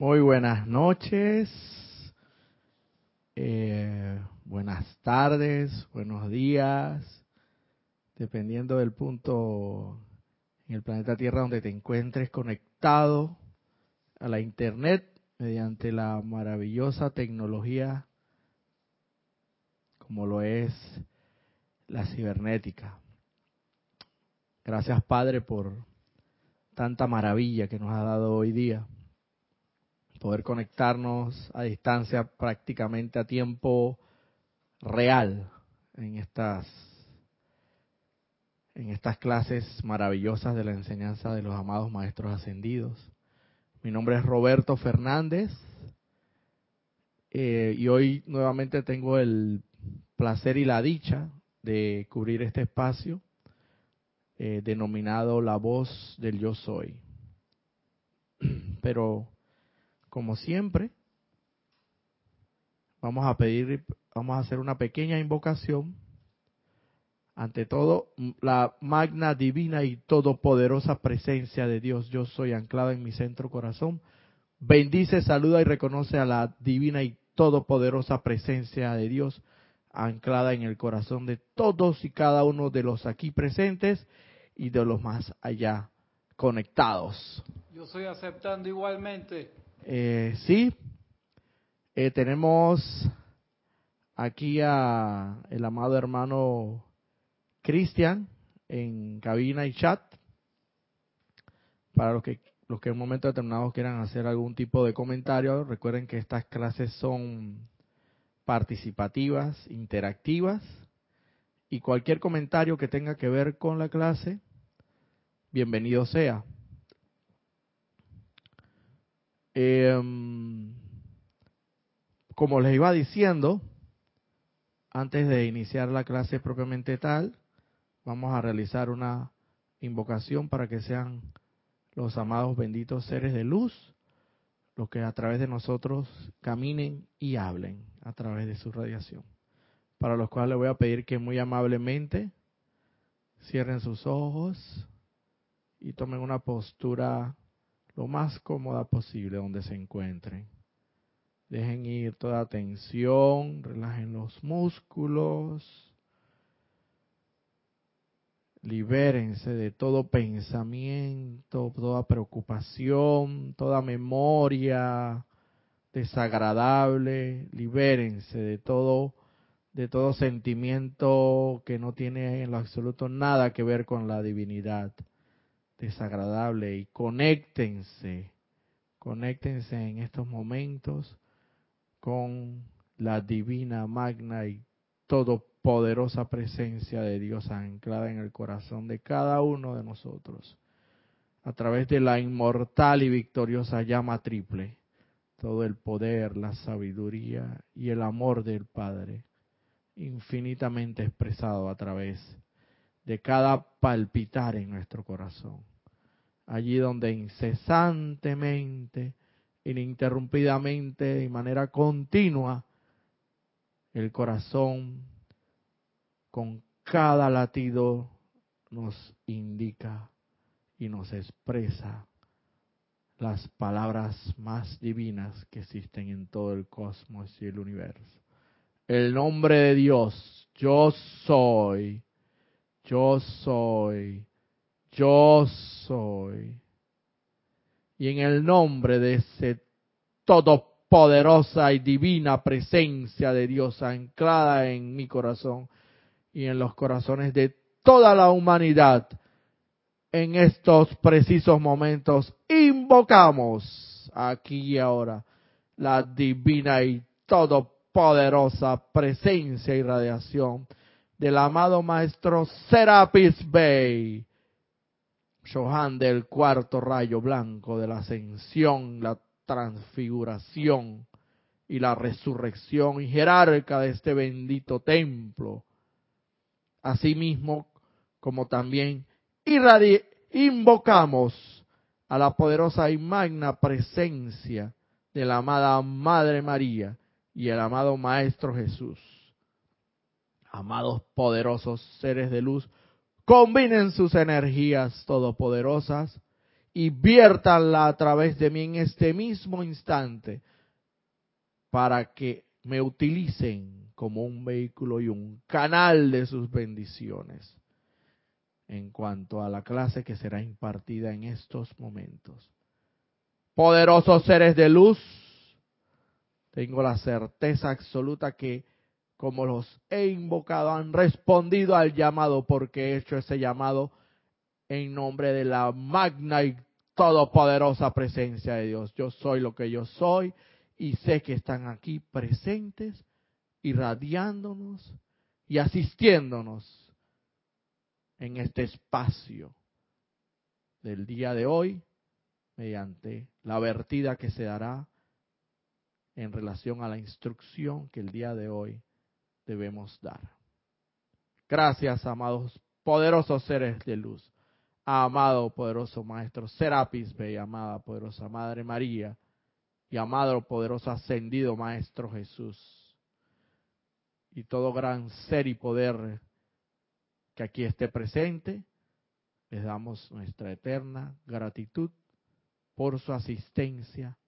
Muy buenas noches, eh, buenas tardes, buenos días, dependiendo del punto en el planeta Tierra donde te encuentres conectado a la Internet mediante la maravillosa tecnología como lo es la cibernética. Gracias Padre por tanta maravilla que nos ha dado hoy día poder conectarnos a distancia prácticamente a tiempo real en estas en estas clases maravillosas de la enseñanza de los amados maestros ascendidos. Mi nombre es Roberto Fernández eh, y hoy nuevamente tengo el placer y la dicha de cubrir este espacio eh, denominado La voz del yo soy. Pero como siempre, vamos a pedir, vamos a hacer una pequeña invocación. Ante todo, la magna, divina y todopoderosa presencia de Dios, yo soy anclada en mi centro corazón. Bendice, saluda y reconoce a la divina y todopoderosa presencia de Dios anclada en el corazón de todos y cada uno de los aquí presentes y de los más allá conectados. Yo estoy aceptando igualmente. Eh, sí, eh, tenemos aquí a el amado hermano Cristian en cabina y chat. Para los que los que en un momento determinado quieran hacer algún tipo de comentario, recuerden que estas clases son participativas, interactivas, y cualquier comentario que tenga que ver con la clase, bienvenido sea. Em, como les iba diciendo, antes de iniciar la clase propiamente tal, vamos a realizar una invocación para que sean los amados benditos seres de luz los que a través de nosotros caminen y hablen a través de su radiación. Para los cuales les voy a pedir que muy amablemente cierren sus ojos y tomen una postura lo más cómoda posible donde se encuentren. Dejen ir toda tensión, relajen los músculos, libérense de todo pensamiento, toda preocupación, toda memoria desagradable, libérense de todo de todo sentimiento que no tiene en lo absoluto nada que ver con la divinidad desagradable y conéctense, conéctense en estos momentos con la divina, magna y todopoderosa presencia de Dios anclada en el corazón de cada uno de nosotros, a través de la inmortal y victoriosa llama triple, todo el poder, la sabiduría y el amor del Padre, infinitamente expresado a través de cada palpitar en nuestro corazón. Allí donde incesantemente, ininterrumpidamente, de manera continua, el corazón con cada latido nos indica y nos expresa las palabras más divinas que existen en todo el cosmos y el universo. El nombre de Dios, yo soy, yo soy, yo soy. Y en el nombre de ese todopoderosa y divina presencia de Dios anclada en mi corazón y en los corazones de toda la humanidad, en estos precisos momentos invocamos aquí y ahora la divina y todopoderosa presencia y radiación del amado maestro Serapis Bey, Johan del cuarto rayo blanco de la ascensión, la transfiguración y la resurrección y jerarca de este bendito templo. Asimismo, como también invocamos a la poderosa y magna presencia de la amada Madre María y el amado Maestro Jesús amados poderosos seres de luz, combinen sus energías todopoderosas y viértanla a través de mí en este mismo instante para que me utilicen como un vehículo y un canal de sus bendiciones en cuanto a la clase que será impartida en estos momentos. Poderosos seres de luz, tengo la certeza absoluta que como los he invocado han respondido al llamado porque he hecho ese llamado en nombre de la magna y todopoderosa presencia de Dios. Yo soy lo que yo soy y sé que están aquí presentes, irradiándonos y asistiéndonos en este espacio del día de hoy mediante la vertida que se dará en relación a la instrucción que el día de hoy debemos dar. Gracias, amados poderosos seres de luz, amado poderoso Maestro Serapis Bey, amada poderosa Madre María y amado poderoso ascendido Maestro Jesús y todo gran ser y poder que aquí esté presente, les damos nuestra eterna gratitud por su asistencia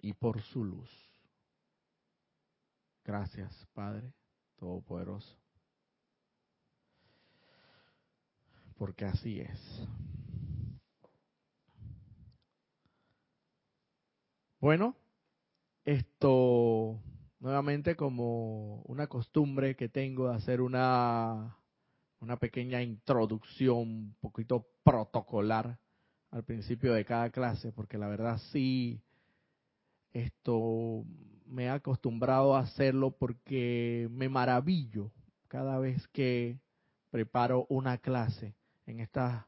y por su luz. Gracias, Padre Todopoderoso. Porque así es. Bueno, esto nuevamente como una costumbre que tengo de hacer una, una pequeña introducción un poquito protocolar al principio de cada clase, porque la verdad sí, esto me he acostumbrado a hacerlo porque me maravillo cada vez que preparo una clase en estas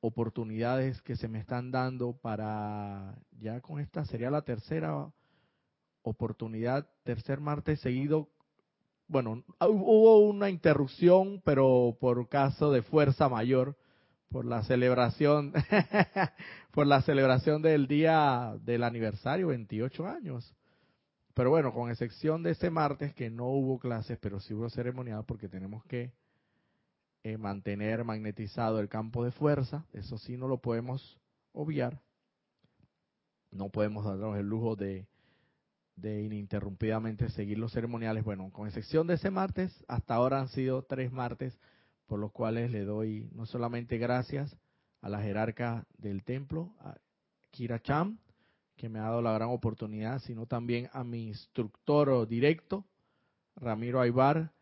oportunidades que se me están dando para, ya con esta sería la tercera oportunidad, tercer martes seguido. Bueno, hubo una interrupción, pero por caso de fuerza mayor, por la celebración, por la celebración del día del aniversario, 28 años. Pero bueno, con excepción de ese martes que no hubo clases, pero sí hubo ceremonial porque tenemos que eh, mantener magnetizado el campo de fuerza, eso sí no lo podemos obviar. No podemos darnos el lujo de de ininterrumpidamente seguir los ceremoniales. Bueno, con excepción de ese martes, hasta ahora han sido tres martes, por los cuales le doy no solamente gracias a la jerarca del templo, a Kira Cham, que me ha dado la gran oportunidad, sino también a mi instructor directo, Ramiro Aybar,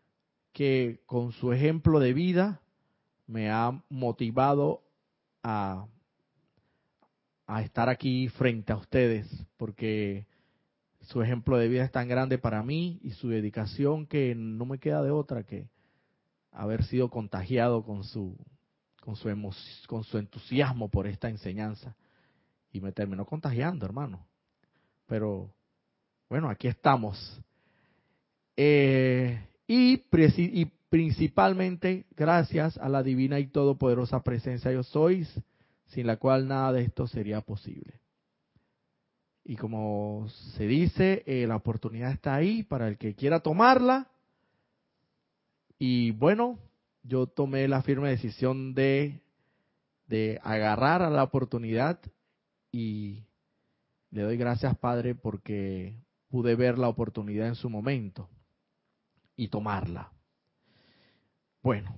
que con su ejemplo de vida me ha motivado a, a estar aquí frente a ustedes, porque su ejemplo de vida es tan grande para mí y su dedicación que no me queda de otra que haber sido contagiado con su con su con su entusiasmo por esta enseñanza y me terminó contagiando, hermano. Pero bueno, aquí estamos. Eh, y, y principalmente gracias a la divina y todopoderosa presencia yo sois, sin la cual nada de esto sería posible. Y como se dice, eh, la oportunidad está ahí para el que quiera tomarla. Y bueno, yo tomé la firme decisión de, de agarrar a la oportunidad y le doy gracias, Padre, porque pude ver la oportunidad en su momento y tomarla. Bueno,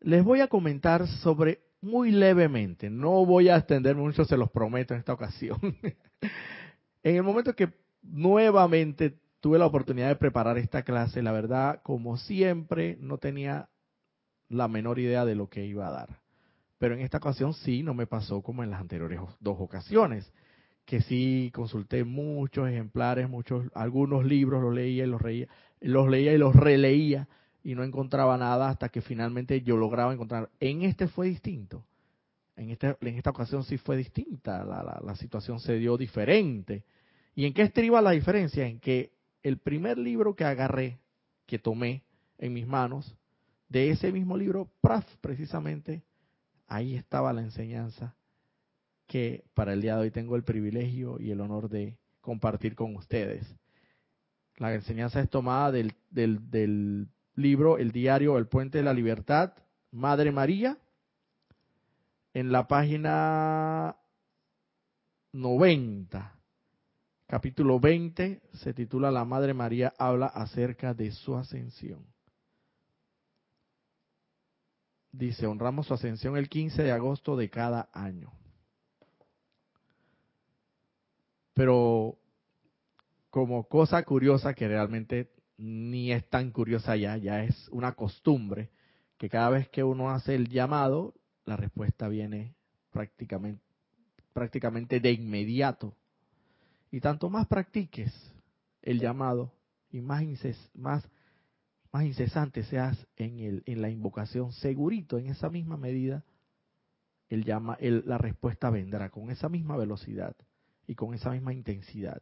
les voy a comentar sobre muy levemente. No voy a extender mucho, se los prometo en esta ocasión. en el momento que nuevamente tuve la oportunidad de preparar esta clase, la verdad, como siempre, no tenía la menor idea de lo que iba a dar. Pero en esta ocasión sí, no me pasó como en las anteriores dos ocasiones, que sí consulté muchos ejemplares, muchos, algunos libros los leía y los reía, los leía y los releía y no encontraba nada hasta que finalmente yo lograba encontrar. En este fue distinto. En, este, en esta ocasión sí fue distinta, la, la, situación se dio diferente. ¿Y en qué estriba la diferencia? En que el primer libro que agarré, que tomé en mis manos, de ese mismo libro, PRAF, precisamente, ahí estaba la enseñanza que para el día de hoy tengo el privilegio y el honor de compartir con ustedes. La enseñanza es tomada del, del, libro El Diario El Puente de la Libertad, Madre María, en la página 90, capítulo 20, se titula La Madre María habla acerca de su ascensión. Dice, honramos su ascensión el 15 de agosto de cada año. Pero como cosa curiosa que realmente ni es tan curiosa ya, ya es una costumbre, que cada vez que uno hace el llamado, la respuesta viene prácticamente, prácticamente de inmediato. Y tanto más practiques el llamado y más, más, más incesante seas en, el, en la invocación, segurito en esa misma medida, el llama, el, la respuesta vendrá con esa misma velocidad y con esa misma intensidad.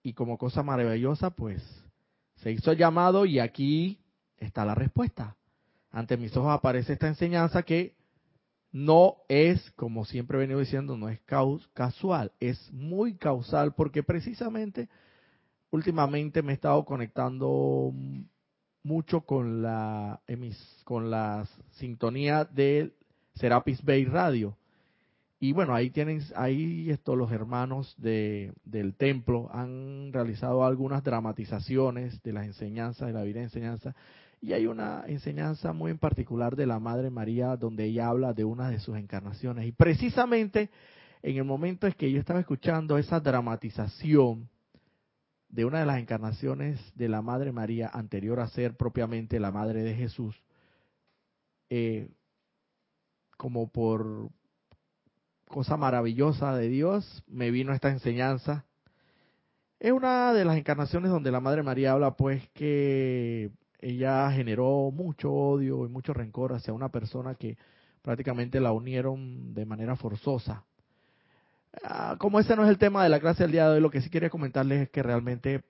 Y como cosa maravillosa, pues se hizo el llamado y aquí está la respuesta. Ante mis ojos aparece esta enseñanza que no es, como siempre he venido diciendo, no es casual, es muy causal porque precisamente últimamente me he estado conectando mucho con la con la sintonía de Serapis Bay Radio. Y bueno, ahí tienen, ahí esto, los hermanos de, del templo han realizado algunas dramatizaciones de las enseñanzas, de la vida de enseñanza, y hay una enseñanza muy en particular de la Madre María donde ella habla de una de sus encarnaciones. Y precisamente en el momento en que yo estaba escuchando esa dramatización de una de las encarnaciones de la Madre María anterior a ser propiamente la Madre de Jesús, eh, como por cosa maravillosa de Dios, me vino esta enseñanza. Es una de las encarnaciones donde la Madre María habla pues que ella generó mucho odio y mucho rencor hacia una persona que prácticamente la unieron de manera forzosa. Ah, como ese no es el tema de la clase del día de hoy, lo que sí quería comentarles es que realmente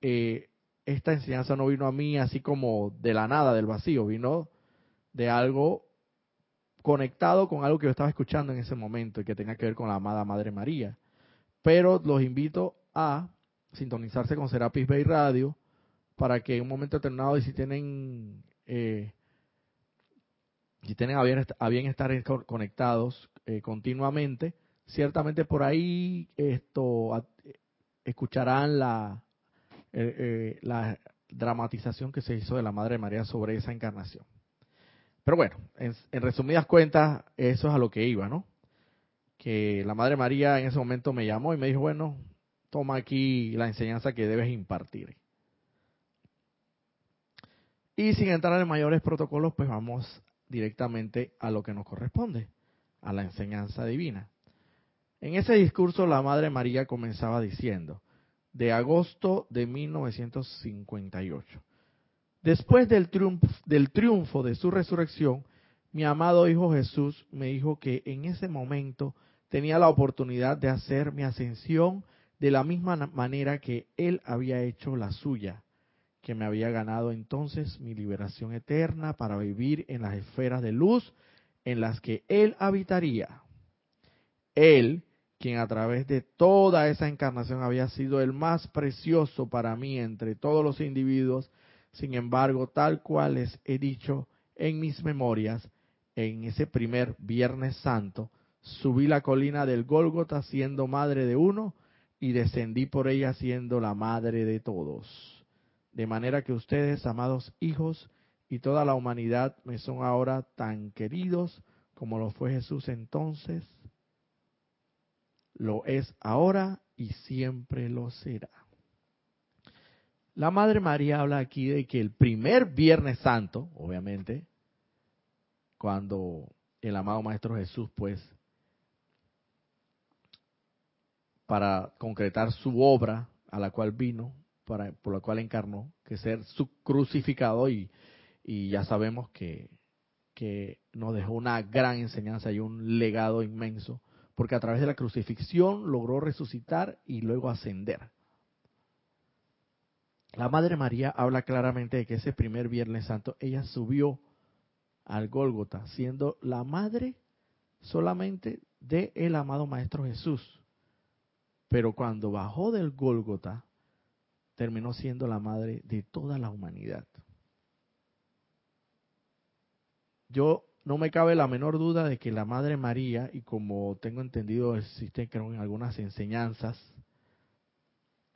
eh, esta enseñanza no vino a mí así como de la nada, del vacío, vino de algo conectado con algo que yo estaba escuchando en ese momento y que tenga que ver con la amada Madre María. Pero los invito a sintonizarse con Serapis Bay Radio para que en un momento determinado, y si tienen, eh, si tienen a bien, estar conectados eh, continuamente, ciertamente por ahí esto escucharán la, eh, la dramatización que se hizo de la Madre María sobre esa encarnación. Pero bueno, en, en, resumidas cuentas, eso es a lo que iba, ¿no? Que la Madre María en ese momento me llamó y me dijo, bueno, toma aquí la enseñanza que debes impartir. Y sin entrar en mayores protocolos, pues vamos directamente a lo que nos corresponde, a la enseñanza divina. En ese discurso la Madre María comenzaba diciendo, de agosto de 1958, después del triunfo, del triunfo de su resurrección, mi amado Hijo Jesús me dijo que en ese momento tenía la oportunidad de hacer mi ascensión de la misma manera que Él había hecho la suya que me había ganado entonces mi liberación eterna para vivir en las esferas de luz en las que Él habitaría. Él, quien a través de toda esa encarnación había sido el más precioso para mí entre todos los individuos, sin embargo, tal cual les he dicho en mis memorias, en ese primer Viernes Santo, subí la colina del Gólgota siendo madre de uno y descendí por ella siendo la madre de todos. De manera que ustedes, amados hijos, y toda la humanidad me son ahora tan queridos como lo fue Jesús entonces, lo es ahora y siempre lo será. La Madre María habla aquí de que el primer Viernes Santo, obviamente, cuando el amado Maestro Jesús, pues, para concretar su obra a la cual vino, por la cual encarnó, que ser su crucificado y, y ya sabemos que, que nos dejó una gran enseñanza y un legado inmenso, porque a través de la crucifixión logró resucitar y luego ascender. La Madre María habla claramente de que ese primer Viernes Santo ella subió al Gólgota, siendo la madre solamente de el amado Maestro Jesús. Pero cuando bajó del Gólgota, terminó siendo la madre de toda la humanidad. Yo no me cabe la menor duda de que la Madre María, y como tengo entendido existen creo en algunas enseñanzas,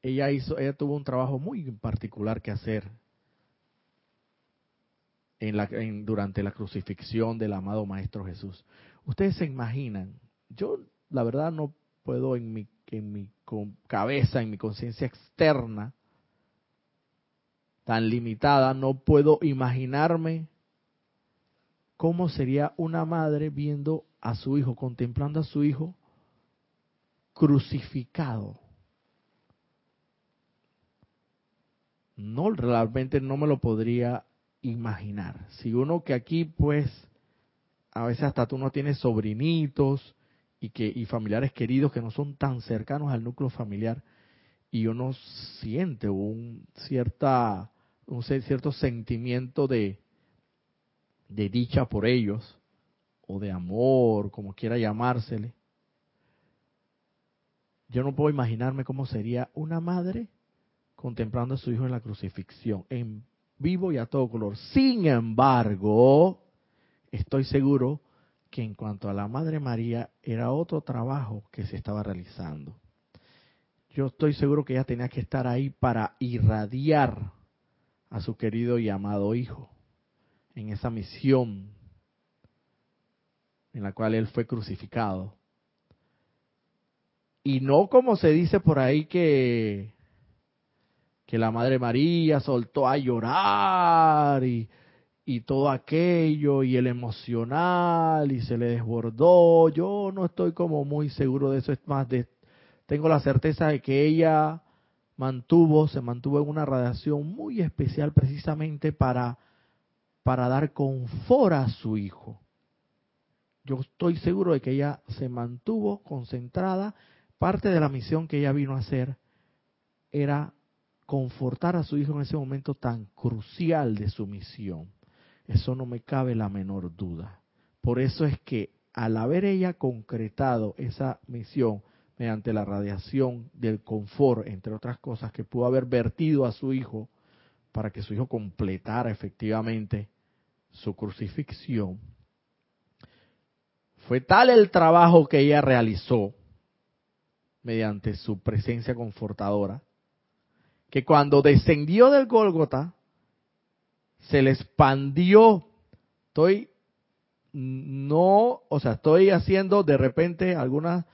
ella hizo, ella tuvo un trabajo muy particular que hacer durante la crucifixión del amado Maestro Jesús. Ustedes se imaginan, yo la verdad no puedo en mi, en mi cabeza, en mi conciencia externa, tan limitada, no puedo imaginarme cómo sería una madre viendo a su hijo, contemplando a su hijo crucificado. No, realmente no me lo podría imaginar. Si uno que aquí, pues, a veces hasta tú no tienes sobrinitos y que y familiares queridos que no son tan cercanos al núcleo familiar y uno siente un cierta un cierto sentimiento de de dicha por ellos o de amor, como quiera llamársele. Yo no puedo imaginarme cómo sería una madre contemplando a su hijo en la crucifixión, en vivo y a todo color. Sin embargo, estoy seguro que en cuanto a la Madre María era otro trabajo que se estaba realizando. Yo estoy seguro que ella tenía que estar ahí para irradiar a su querido y amado hijo en esa misión en la cual él fue crucificado. Y no como se dice por ahí que que la Madre María soltó a llorar y, y todo aquello y el emocional y se le desbordó. Yo no estoy como muy seguro de eso, es más de tengo la certeza de que ella mantuvo, se mantuvo en una radiación muy especial precisamente para para dar confort a su hijo. Yo estoy seguro de que ella se mantuvo concentrada. Parte de la misión que ella vino a hacer era confortar a su hijo en ese momento tan crucial de su misión. Eso no me cabe la menor duda. Por eso es que al haber ella concretado esa misión mediante la radiación del confort, entre otras cosas, que pudo haber vertido a su hijo para que su hijo completara efectivamente su crucifixión, fue tal el trabajo que ella realizó mediante su presencia confortadora, que cuando descendió del Gólgota, se le expandió. Estoy no, o sea, estoy haciendo de repente algunas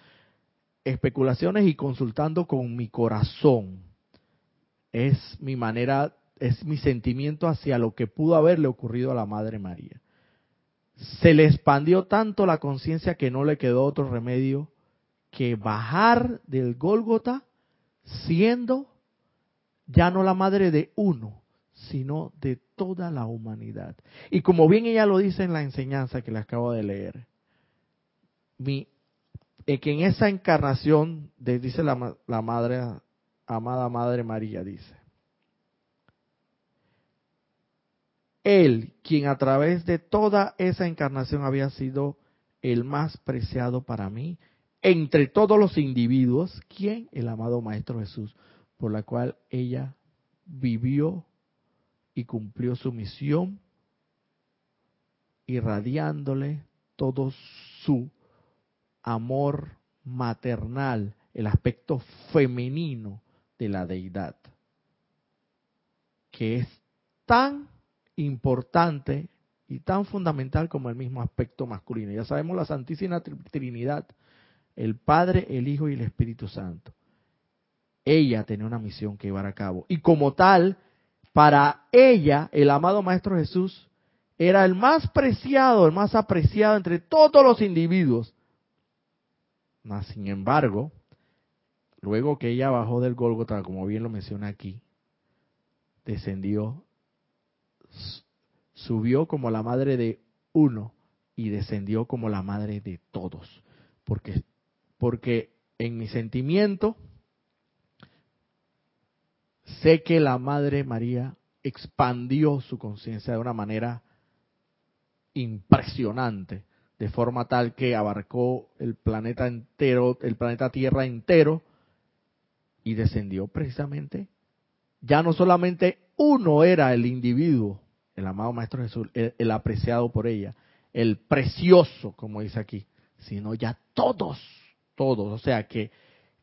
especulaciones y consultando con mi corazón. Es mi manera, es mi sentimiento hacia lo que pudo haberle ocurrido a la Madre María. Se le expandió tanto la conciencia que no le quedó otro remedio que bajar del Gólgota siendo ya no la madre de uno, sino de toda la humanidad. Y como bien ella lo dice en la enseñanza que le acabo de leer, mi, eh, que en esa encarnación, dice la, la madre, amada Madre María, dice, Él, quien a través de toda esa encarnación había sido el más preciado para mí, entre todos los individuos, ¿quién? El amado Maestro Jesús por la cual ella vivió y cumplió su misión, irradiándole todo su amor maternal, el aspecto femenino de la deidad, que es tan importante y tan fundamental como el mismo aspecto masculino. Ya sabemos la Santísima Trinidad, el Padre, el Hijo y el Espíritu Santo ella tenía una misión que llevar a cabo. Y como tal, para ella, el amado Maestro Jesús era el más preciado, el más apreciado entre todos los individuos. Mas, sin embargo, luego que ella bajó del Gólgota, como bien lo menciona aquí, descendió, subió como la madre de uno y descendió como la madre de todos. Porque, porque en mi sentimiento, sé que la Madre María expandió su conciencia de una manera impresionante, de forma tal que abarcó el planeta entero, el planeta Tierra entero, y descendió precisamente. Ya no solamente uno era el individuo, el amado Maestro Jesús, el, apreciado por ella, el precioso, como dice aquí, sino ya todos, todos. O sea que,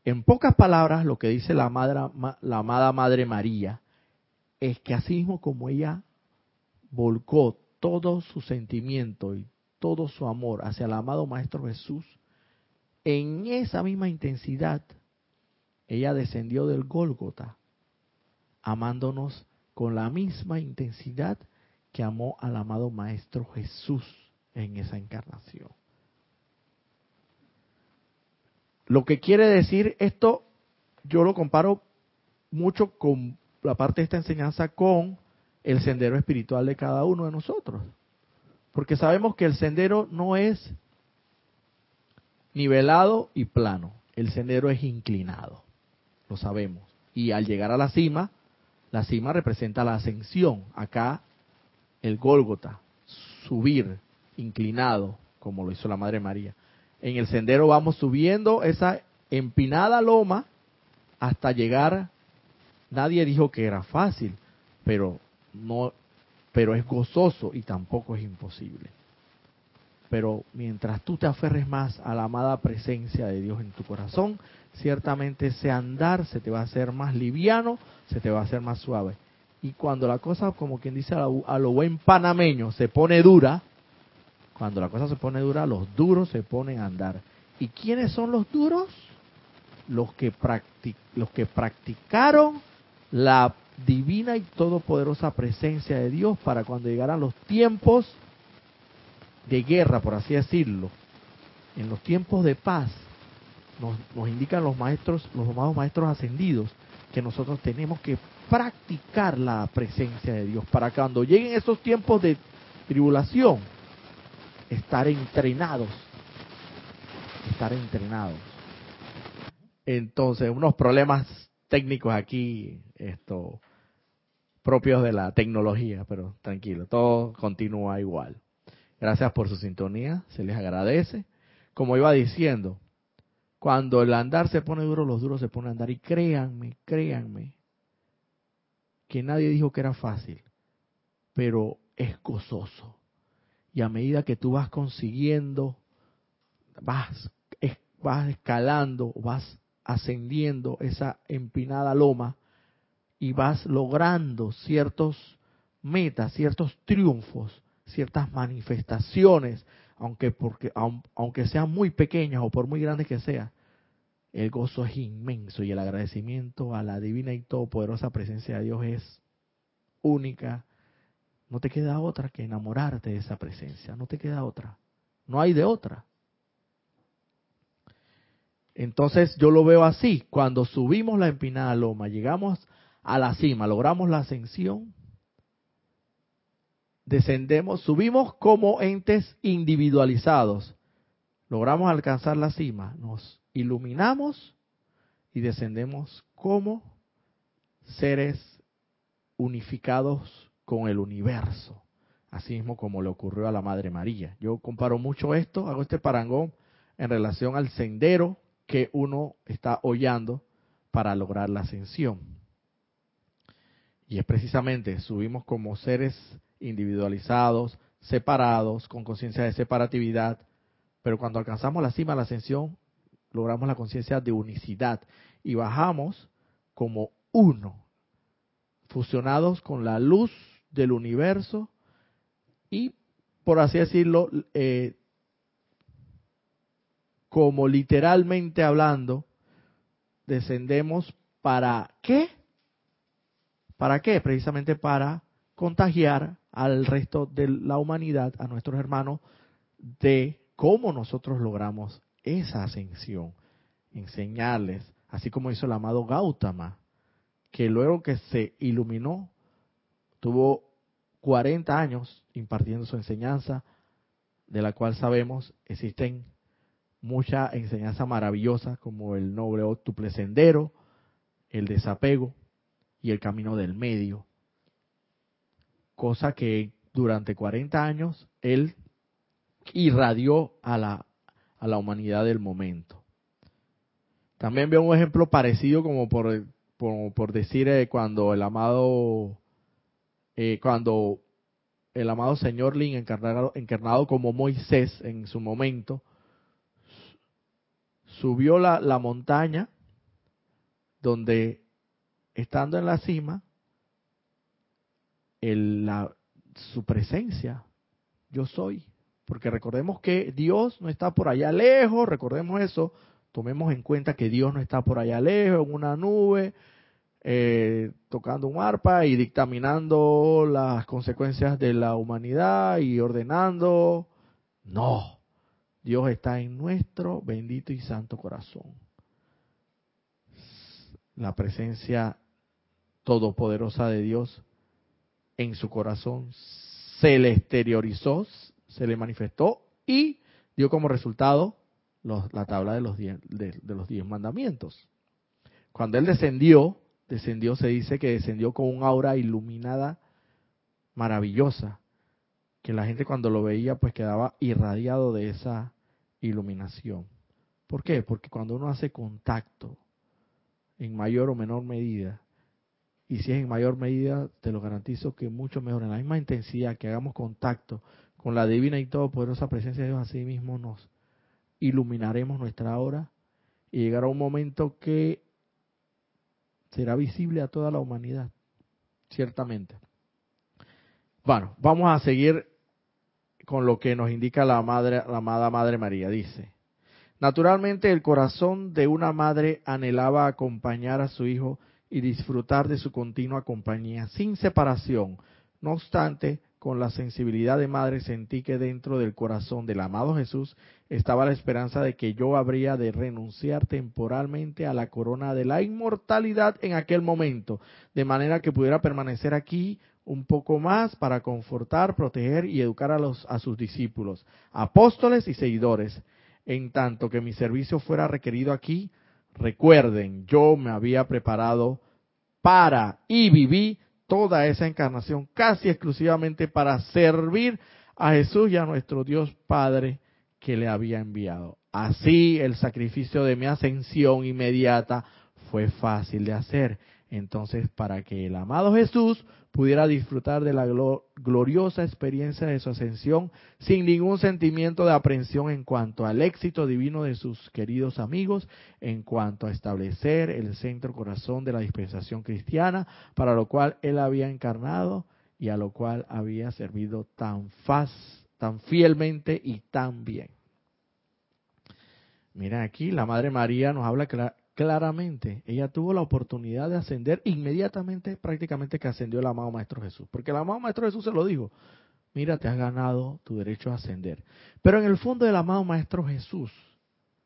en pocas palabras, lo que dice la, amada Madre María es que así mismo como ella volcó todo su sentimiento y todo su amor hacia el amado Maestro Jesús, en esa misma intensidad, ella descendió del Gólgota, amándonos con la misma intensidad que amó al amado Maestro Jesús en esa encarnación. Lo que quiere decir esto, yo lo comparo mucho con la parte de esta enseñanza con el sendero espiritual de cada uno de nosotros. Porque sabemos que el sendero no es nivelado y plano, el sendero es inclinado, lo sabemos. Y al llegar a la cima, la cima representa la ascensión. Acá el Gólgota, subir, inclinado, como lo hizo la Madre María. En el sendero vamos subiendo esa empinada loma hasta llegar. Nadie dijo que era fácil, pero no, pero es gozoso y tampoco es imposible. Pero mientras tú te aferres más a la amada presencia de Dios en tu corazón, ciertamente ese andar se te va a hacer más liviano, se te va a hacer más suave. Y cuando la cosa, como quien dice a lo, buen panameño, se pone dura, cuando la cosa se pone dura, los duros se ponen a andar. ¿Y quiénes son los duros? Los que, los que practicaron la divina y todopoderosa presencia de Dios para cuando llegaran los tiempos de guerra, por así decirlo, en los tiempos de paz, nos, nos indican los maestros, los amados maestros ascendidos, que nosotros tenemos que practicar la presencia de Dios para cuando lleguen esos tiempos de tribulación, estar entrenados, estar entrenados. Entonces, unos problemas técnicos aquí, esto, propios de la tecnología, pero tranquilo, todo continúa igual. Gracias por su sintonía, se les agradece. Como iba diciendo, cuando el andar se pone duro, los duros se ponen a andar. Y créanme, créanme, que nadie dijo que era fácil, pero es gozoso. Y a medida que tú vas consiguiendo, vas, vas escalando, vas ascendiendo esa empinada loma y vas logrando ciertos metas, ciertos triunfos, ciertas manifestaciones, aunque, porque, aunque sean muy pequeñas o por muy grandes que sean, el gozo es inmenso y el agradecimiento a la divina y todopoderosa presencia de Dios es única. No te queda otra que enamorarte de esa presencia, no te queda otra, no hay de otra. Entonces yo lo veo así, cuando subimos la empinada loma, llegamos a la cima, logramos la ascensión, descendemos, subimos como entes individualizados, logramos alcanzar la cima, nos iluminamos y descendemos como seres unificados con el universo, así mismo como le ocurrió a la Madre María. Yo comparo mucho esto, hago este parangón en relación al sendero que uno está hollando para lograr la ascensión. Y es precisamente, subimos como seres individualizados, separados, con conciencia de separatividad, pero cuando alcanzamos la cima de la ascensión, logramos la conciencia de unicidad y bajamos como uno, fusionados con la luz del universo y, por así decirlo, eh, como literalmente hablando, descendemos para qué? ¿Para qué? Precisamente para contagiar al resto de la humanidad, a nuestros hermanos, de cómo nosotros logramos esa ascensión, enseñarles, así como hizo el amado Gautama, que luego que se iluminó, tuvo 40 años impartiendo su enseñanza, de la cual sabemos existen mucha enseñanza maravillosa como el noble octuple sendero, el desapego y el camino del medio. Cosa que durante 40 años él irradió a la, a la humanidad del momento. También veo un ejemplo parecido como por, por, decir eh, cuando el amado, eh, cuando el amado señor Lin, encarnado, encarnado como Moisés en su momento, subió la, la montaña donde, estando en la cima, el, la, su presencia, yo soy. Porque recordemos que Dios no está por allá lejos, recordemos eso, tomemos en cuenta que Dios no está por allá lejos, en una nube, eh, tocando un arpa y dictaminando las consecuencias de la humanidad y ordenando. No, Dios está en nuestro bendito y santo corazón. La presencia todopoderosa de Dios en su corazón se le exteriorizó, se le manifestó y dio como resultado la tabla de los, diez, de los diez mandamientos. Cuando Él descendió, descendió, se dice que descendió con un aura iluminada maravillosa, que la gente cuando lo veía pues quedaba irradiado de esa iluminación. ¿Por qué? Porque cuando uno hace contacto, en mayor o menor medida, y si es en mayor medida, te lo garantizo que mucho mejor, en la misma intensidad que hagamos contacto con la divina y todopoderosa presencia de Dios, así mismo nos iluminaremos nuestra hora y llegará un momento que será visible a toda la humanidad, ciertamente. Bueno, vamos a seguir con lo que nos indica la madre, la amada Madre María. Dice, naturalmente el corazón de una madre anhelaba acompañar a su hijo y disfrutar de su continua compañía sin separación. No obstante, con la sensibilidad de madre sentí que dentro del corazón del amado Jesús estaba la esperanza de que yo habría de renunciar temporalmente a la corona de la inmortalidad en aquel momento, de manera que pudiera permanecer aquí un poco más para confortar, proteger y educar a, los, a sus discípulos, apóstoles y seguidores. En tanto que mi servicio fuera requerido aquí, recuerden, yo me había preparado para y viví toda esa encarnación casi exclusivamente para servir a Jesús y a nuestro Dios Padre que le había enviado. Así el sacrificio de mi ascensión inmediata fue fácil de hacer. Entonces, para que el amado Jesús pudiera disfrutar de la gloriosa experiencia de su ascensión sin ningún sentimiento de aprensión en cuanto al éxito divino de sus queridos amigos, en cuanto a establecer el centro corazón de la dispensación cristiana, para lo cual él había encarnado y a lo cual había servido tan faz, tan fielmente y tan bien. Mira aquí, la Madre María nos habla claramente. Ella tuvo la oportunidad de ascender inmediatamente, prácticamente que ascendió el amado Maestro Jesús. Porque el amado Maestro Jesús se lo dijo, mira, te has ganado tu derecho a ascender. Pero en el fondo del amado Maestro Jesús,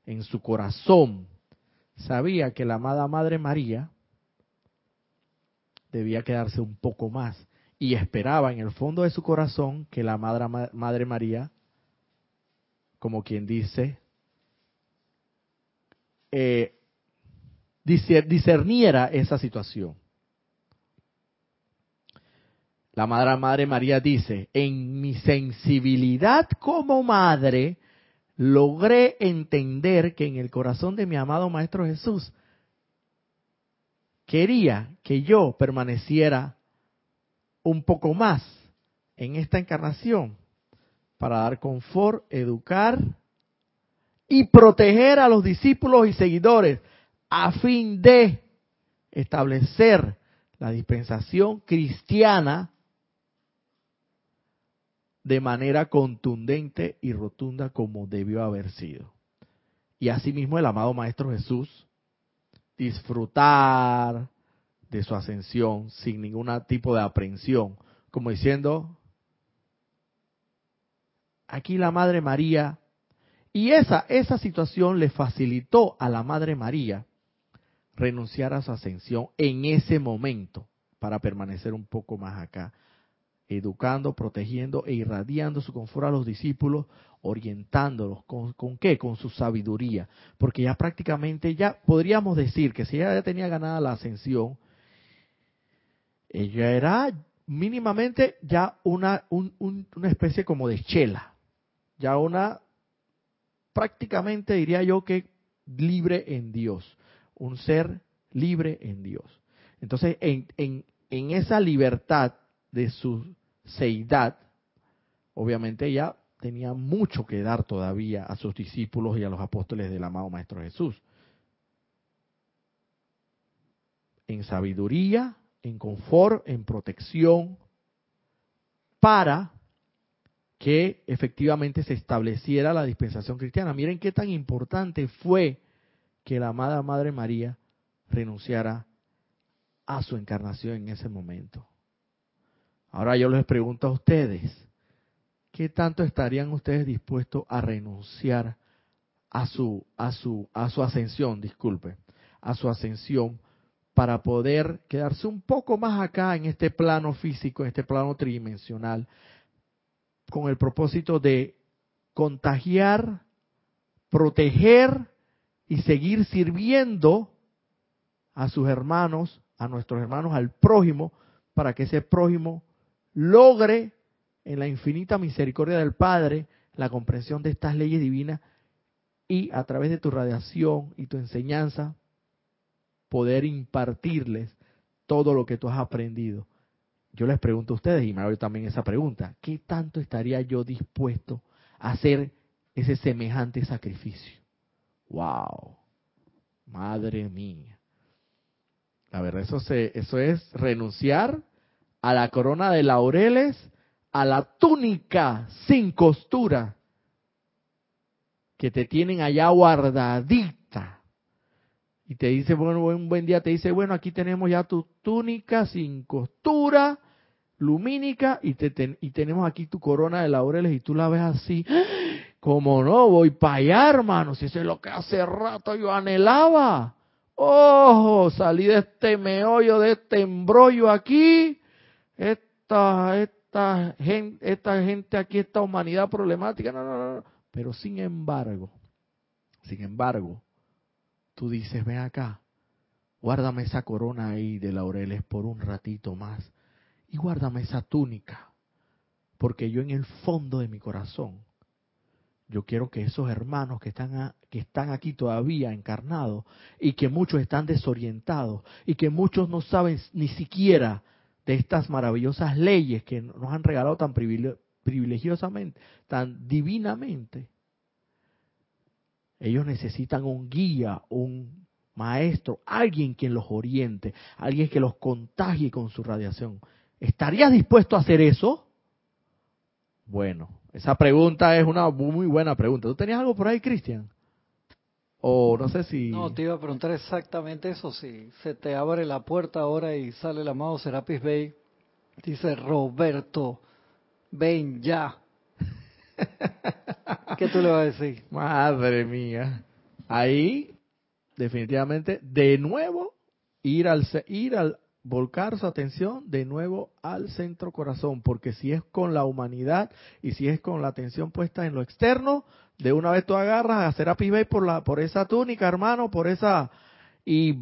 en su corazón, sabía que la amada Madre María debía quedarse un poco más. Y esperaba en el fondo de su corazón que la amada Madre María, como quien dice, eh, discerniera esa situación. La Madre, Madre María dice, en mi sensibilidad como madre, logré entender que en el corazón de mi amado Maestro Jesús quería que yo permaneciera un poco más en esta encarnación para dar confort, educar y proteger a los discípulos y seguidores a fin de establecer la dispensación cristiana de manera contundente y rotunda como debió haber sido. Y asimismo el amado Maestro Jesús disfrutar de su ascensión sin ningún tipo de aprensión, como diciendo, aquí la Madre María, y esa, esa situación le facilitó a la Madre María renunciar a su ascensión en ese momento para permanecer un poco más acá, educando, protegiendo e irradiando su confort a los discípulos, orientándolos con, qué, con su sabiduría, porque ya prácticamente ya podríamos decir que si ella ya tenía ganada la ascensión, ella era mínimamente ya una, una especie como de chela, ya una prácticamente diría yo que libre en Dios, un ser libre en Dios. Entonces, en, en, en esa libertad de su seidad, obviamente ella tenía mucho que dar todavía a sus discípulos y a los apóstoles del amado Maestro Jesús. En sabiduría, en confort, en protección, para que efectivamente se estableciera la dispensación cristiana. Miren qué tan importante fue que la amada Madre María renunciara a su encarnación en ese momento. Ahora yo les pregunto a ustedes, ¿qué tanto estarían ustedes dispuestos a renunciar a su a su a su ascensión, disculpe, a su ascensión para poder quedarse un poco más acá en este plano físico, en este plano tridimensional, con el propósito de contagiar, proteger y seguir sirviendo a sus hermanos, a nuestros hermanos, al prójimo, para que ese prójimo logre en la infinita misericordia del Padre la comprensión de estas leyes divinas y a través de tu radiación y tu enseñanza poder impartirles todo lo que tú has aprendido. Yo les pregunto a ustedes, y me hago también esa pregunta, ¿qué tanto estaría yo dispuesto a hacer ese semejante sacrificio? ¡Wow! Madre mía. La verdad, eso, se, eso es renunciar a la corona de laureles, a la túnica sin costura que te tienen allá guardadita y te dice, bueno, un buen día te dice, bueno, aquí tenemos ya tu túnica sin costura, lumínica, y, te, y tenemos aquí tu corona de laureles, y tú la ves así, como no, voy para allá, hermano, si eso es lo que hace rato yo anhelaba. ¡Oh! Salí de este meollo, de este embrollo aquí. Esta, esta, gente, esta gente aquí, esta humanidad problemática. No, no, no. Pero sin embargo, sin embargo, tú dices, ven acá, guárdame esa corona ahí de laureles por un ratito más y guárdame esa túnica, porque yo en el fondo de mi corazón, yo quiero que esos hermanos que están, que están aquí todavía encarnados y que muchos están desorientados y que muchos no saben ni siquiera de estas maravillosas leyes que nos han regalado tan privilegiosamente, tan divinamente, ellos necesitan un guía, un maestro, alguien quien los oriente, alguien que los contagie con su radiación. ¿Estarías dispuesto a hacer eso? Bueno, esa pregunta es una muy buena pregunta. ¿Tú tenías algo por ahí, Cristian? O no sé si... No, te iba a preguntar exactamente eso. Si se te abre la puerta ahora y sale el amado Serapis Bey, dice Roberto, ven ya. ¿Qué tú le vas a decir? Madre mía. Ahí, definitivamente, de nuevo, ir al, ir al, volcar su atención de nuevo al centro corazón, porque si es con la humanidad y si es con la atención puesta en lo externo, de una vez tú agarras a Serapis Bay por la, por esa túnica, hermano, por esa, y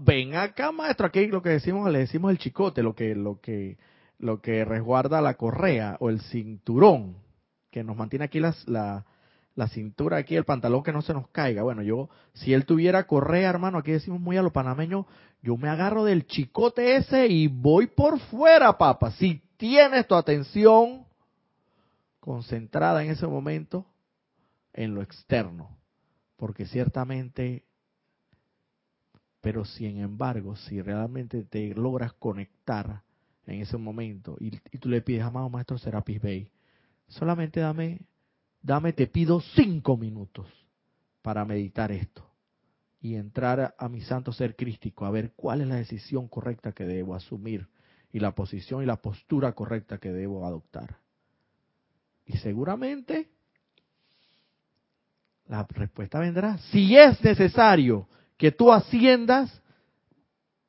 ven acá, maestro, aquí lo que decimos, le decimos el chicote, lo que, lo que, lo que resguarda la correa o el cinturón, que nos mantiene aquí la, la cintura, aquí el pantalón que no se nos caiga. Bueno, yo, si él tuviera correa, hermano, aquí decimos muy a lo panameño, yo me agarro del chicote ese y voy por fuera, papa. Si tienes tu atención concentrada en ese momento en lo externo, porque ciertamente, pero sin embargo, si realmente te logras conectar en ese momento y, tú le pides, amado maestro Serapis Bey, Solamente dame, dame, te pido cinco minutos para meditar esto y entrar a, mi santo ser crístico, a ver cuál es la decisión correcta que debo asumir y la posición y la postura correcta que debo adoptar. Y seguramente la respuesta vendrá. Si es necesario que tú asciendas,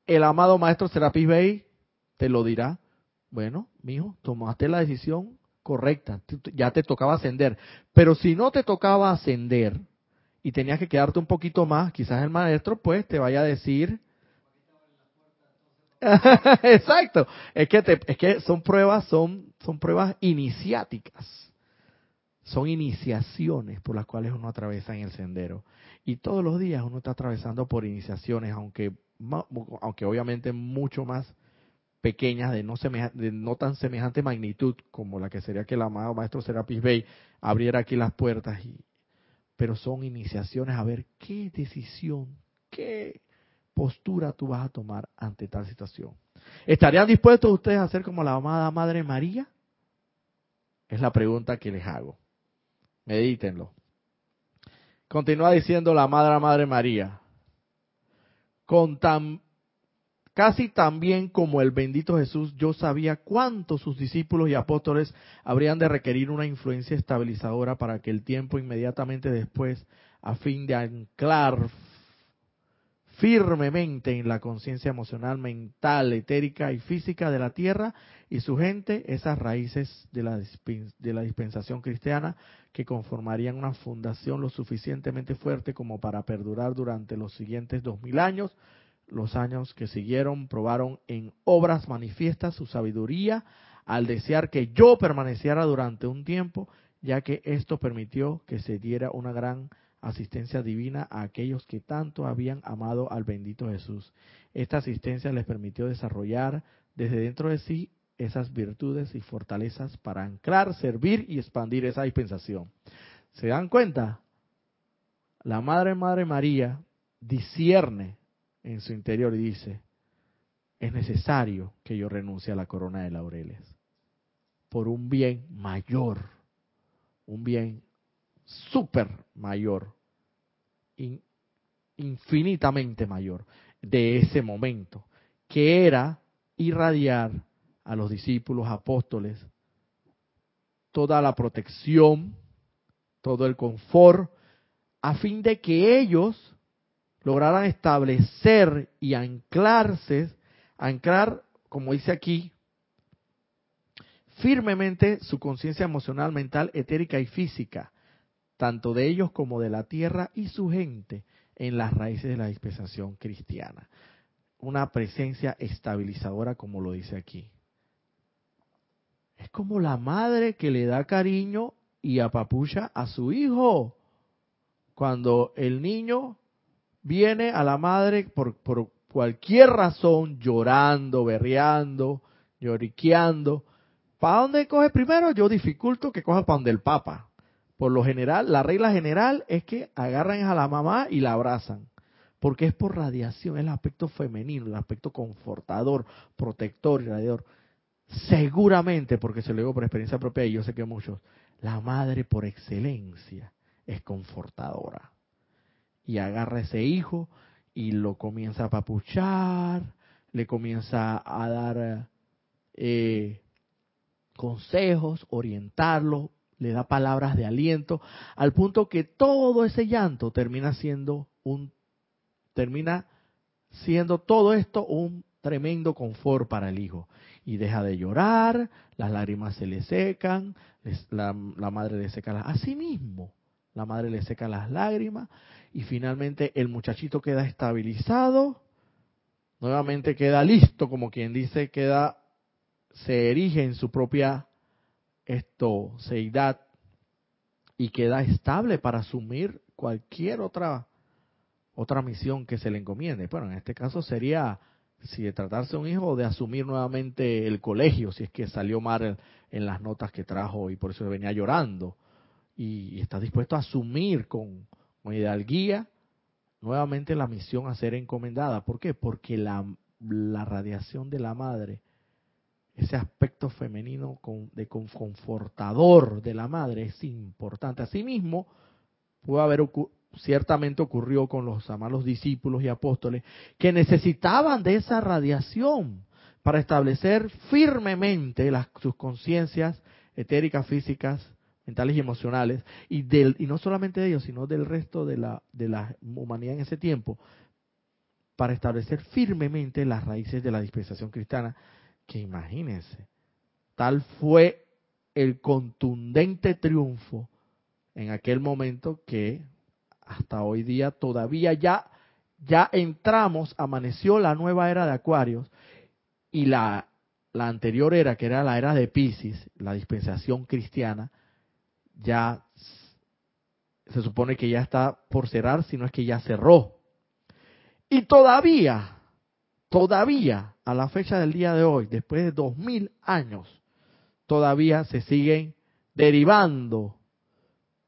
el amado maestro Serapis Bey te lo dirá. Bueno, mijo, tomaste la decisión correcta, ya te tocaba ascender. Pero si no te tocaba ascender y tenías que quedarte un poquito más, quizás el maestro pues te vaya a decir... Exacto, es que, es que son pruebas, son, son pruebas iniciáticas, son iniciaciones por las cuales uno atraviesa en el sendero. Y todos los días uno está atravesando por iniciaciones, aunque, aunque obviamente mucho más pequeñas de no, de no tan semejante magnitud como la que sería que el amado maestro Serapis Bey abriera aquí las puertas, y, pero son iniciaciones a ver qué decisión, qué postura tú vas a tomar ante tal situación. ¿Estarían dispuestos ustedes a ser como la amada Madre María? Es la pregunta que les hago. Medítenlo. Continúa diciendo la Madre Madre María. Con tan Casi tan bien como el bendito Jesús, yo sabía cuánto sus discípulos y apóstoles habrían de requerir una influencia estabilizadora para que el tiempo inmediatamente después, a fin de anclar firmemente en la conciencia emocional, mental, etérica y física de la tierra y su gente esas raíces de la, de la dispensación cristiana que conformarían una fundación lo suficientemente fuerte como para perdurar durante los siguientes dos mil años los años que siguieron probaron en obras manifiestas su sabiduría al desear que yo permaneciera durante un tiempo, ya que esto permitió que se diera una gran asistencia divina a aquellos que tanto habían amado al bendito Jesús. Esta asistencia les permitió desarrollar desde dentro de sí esas virtudes y fortalezas para anclar, servir y expandir esa dispensación. ¿Se dan cuenta? La Madre Madre María discierne en su interior y dice, es necesario que yo renuncie a la corona de laureles por un bien mayor, un bien súper mayor, infinitamente mayor de ese momento, que era irradiar a los discípulos apóstoles toda la protección, todo el confort, a fin de que ellos lograran establecer y anclarse, anclar, como dice aquí, firmemente su conciencia emocional, mental, etérica y física, tanto de ellos como de la tierra y su gente, en las raíces de la dispensación cristiana. Una presencia estabilizadora, como lo dice aquí. Es como la madre que le da cariño y apapucha a su hijo. Cuando el niño viene a la madre por, por cualquier razón llorando, berreando, lloriqueando. ¿Para dónde coge primero? Yo dificulto que coja para donde el papa. Por lo general, la regla general es que agarran a la mamá y la abrazan. Porque es por radiación, es el aspecto femenino, el aspecto confortador, protector y radiador. Seguramente, porque se lo digo por experiencia propia y yo sé que muchos, la madre por excelencia es confortadora y agarra a ese hijo y lo comienza a papuchar, le comienza a dar eh, consejos, orientarlo, le da palabras de aliento, al punto que todo ese llanto termina siendo un, termina siendo todo esto un tremendo confort para el hijo. Y deja de llorar, las lágrimas se le secan, la, la madre le seca las... Así mismo, la madre le seca las lágrimas y finalmente el muchachito queda estabilizado, nuevamente queda listo, como quien dice, queda, se erige en su propia esto, seidad y queda estable para asumir cualquier otra otra misión que se le encomiende. Bueno, en este caso sería si de tratarse un hijo de asumir nuevamente el colegio, si es que salió mal en las notas que trajo y por eso venía llorando y está dispuesto a asumir con, con hidalguía nuevamente la misión a ser encomendada. ¿Por qué? Porque la, la radiación de la madre, ese aspecto femenino con, de confortador de la madre es importante. Asimismo, puede haber ciertamente ocurrió con los amados discípulos y apóstoles que necesitaban de esa radiación para establecer firmemente las, sus conciencias etéricas, físicas, mentales y emocionales, y, del, y no solamente de ellos, sino del resto de la, de la humanidad en ese tiempo, para establecer firmemente las raíces de la dispensación cristiana, que imagínense, tal fue el contundente triunfo en aquel momento que hasta hoy día todavía ya ya entramos, amaneció la nueva era de Acuarios y la, la anterior era, que era la era de Pisces, la dispensación cristiana, ya se supone que ya está por cerrar, si no es que ya cerró. Y todavía, todavía a la fecha del día de hoy, después de dos mil años, todavía se siguen derivando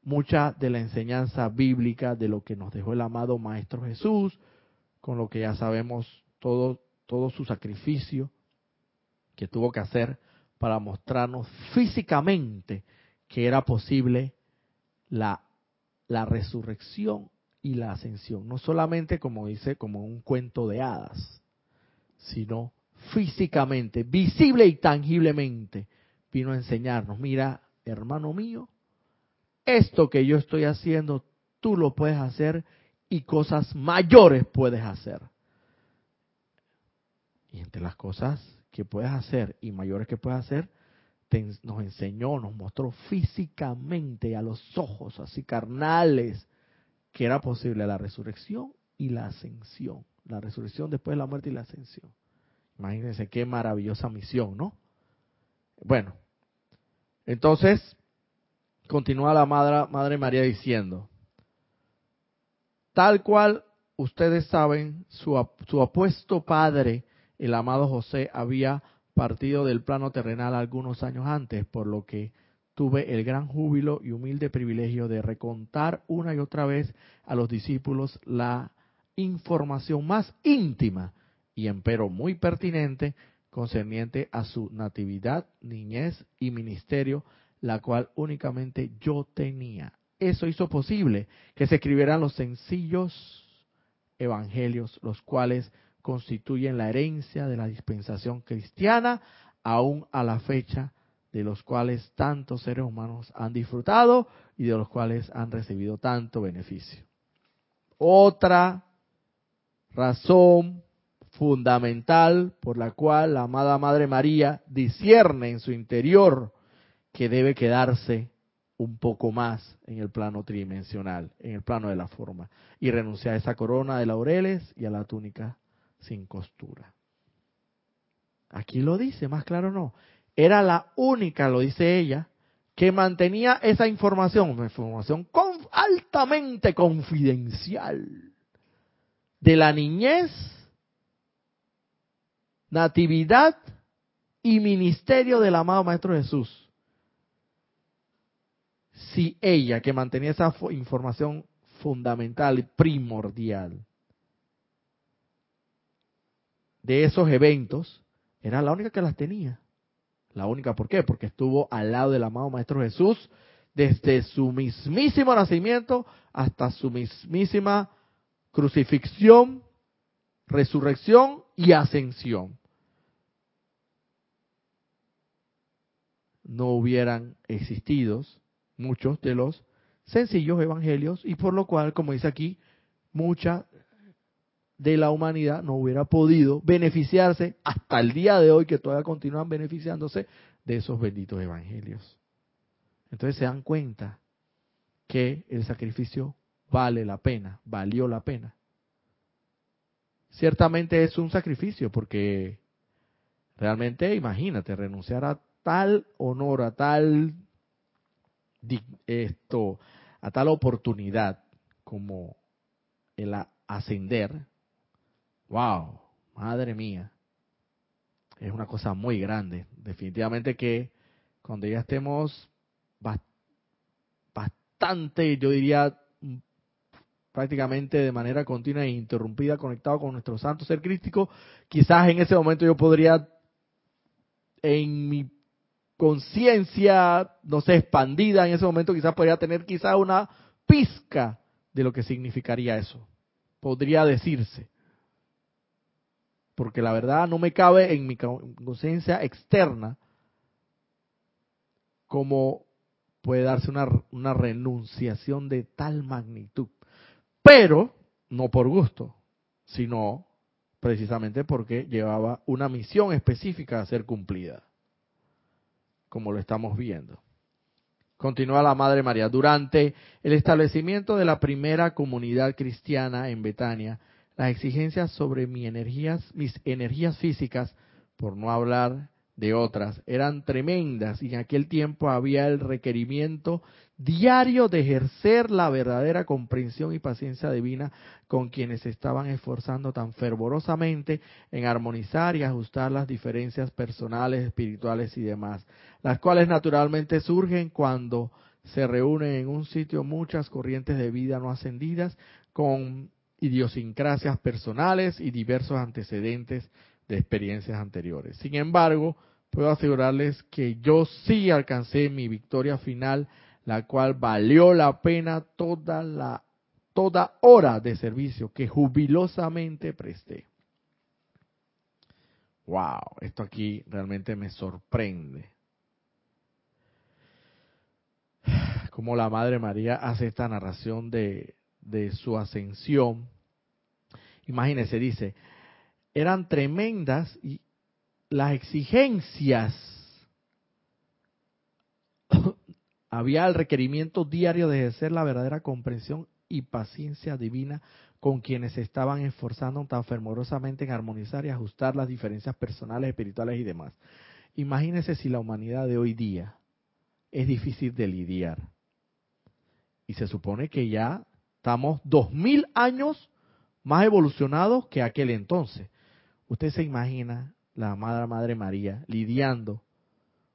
mucha de la enseñanza bíblica de lo que nos dejó el amado Maestro Jesús, con lo que ya sabemos todo, todo su sacrificio que tuvo que hacer para mostrarnos físicamente que era posible la, la resurrección y la ascensión. No solamente, como dice, como un cuento de hadas, sino físicamente, visible y tangiblemente, vino a enseñarnos, mira, hermano mío, esto que yo estoy haciendo, tú lo puedes hacer y cosas mayores puedes hacer. Y entre las cosas que puedes hacer y mayores que puedes hacer, nos enseñó, nos mostró físicamente a los ojos, así carnales, que era posible la resurrección y la ascensión. La resurrección después de la muerte y la ascensión. Imagínense qué maravillosa misión, ¿no? Bueno, entonces, continúa la Madre, María diciendo, tal cual ustedes saben, su apuesto padre, el amado José, había partido del plano terrenal algunos años antes, por lo que tuve el gran júbilo y humilde privilegio de recontar una y otra vez a los discípulos la información más íntima y empero muy pertinente concerniente a su natividad, niñez y ministerio, la cual únicamente yo tenía. Eso hizo posible que se escribieran los sencillos evangelios, los cuales constituyen la herencia de la dispensación cristiana, aún a la fecha de los cuales tantos seres humanos han disfrutado y de los cuales han recibido tanto beneficio. Otra razón fundamental por la cual la amada Madre María discierne en su interior que debe quedarse un poco más en el plano tridimensional, en el plano de la forma, y renunciar a esa corona de laureles y a la túnica sin costura. Aquí lo dice, más claro no. Era la única, lo dice ella, que mantenía esa información, una información altamente confidencial de la niñez natividad y ministerio del amado Maestro Jesús. Si ella, que mantenía esa información fundamental primordial de esos eventos, era la única que las tenía. La única, ¿por qué? Porque estuvo al lado del amado Maestro Jesús desde su mismísimo nacimiento hasta su mismísima crucifixión, resurrección y ascensión. no hubieran existido muchos de los sencillos evangelios y por lo cual, como dice aquí, mucha de la humanidad no hubiera podido beneficiarse hasta el día de hoy que todavía continúan beneficiándose de esos benditos evangelios. Entonces se dan cuenta que el sacrificio vale la pena, valió la pena. Ciertamente es un sacrificio porque realmente imagínate renunciar a tal honor, a tal esto, a tal oportunidad como el ascender, wow, madre mía, es una cosa muy grande. Definitivamente que cuando ya estemos bastante, yo diría, prácticamente de manera continua e interrumpida conectado con nuestro santo ser crístico, quizás en ese momento yo podría en mi conciencia, no sé, expandida en ese momento, quizás podría tener quizás una pizca de lo que significaría eso. Podría decirse. Porque la verdad no me cabe en mi conciencia externa cómo puede darse una, una renunciación de tal magnitud. Pero no por gusto, sino precisamente porque llevaba una misión específica a ser cumplida como lo estamos viendo. Continúa la Madre María. Durante el establecimiento de la primera comunidad cristiana en Betania, las exigencias sobre mis energías, mis energías físicas, por no hablar de otras, eran tremendas y en aquel tiempo había el requerimiento diario de ejercer la verdadera comprensión y paciencia divina con quienes estaban esforzando tan fervorosamente en armonizar y ajustar las diferencias personales, espirituales y demás, las cuales naturalmente surgen cuando se reúnen en un sitio muchas corrientes de vida no ascendidas con idiosincrasias personales y diversos antecedentes de experiencias anteriores. Sin embargo, puedo asegurarles que yo sí alcancé mi victoria final, la cual valió la pena toda la toda hora de servicio que jubilosamente presté. Wow, esto aquí realmente me sorprende. Como la Madre María hace esta narración de, de su ascensión. Imagínense, dice, eran tremendas y las exigencias. Había el requerimiento diario de ejercer la verdadera comprensión y paciencia divina con quienes se estaban esforzando tan fervorosamente en armonizar y ajustar las diferencias personales, espirituales y demás. Imagínense si la humanidad de hoy día es difícil de lidiar. Y se supone que ya estamos dos mil años más evolucionados que aquel entonces. Usted se imagina la Madre Madre María lidiando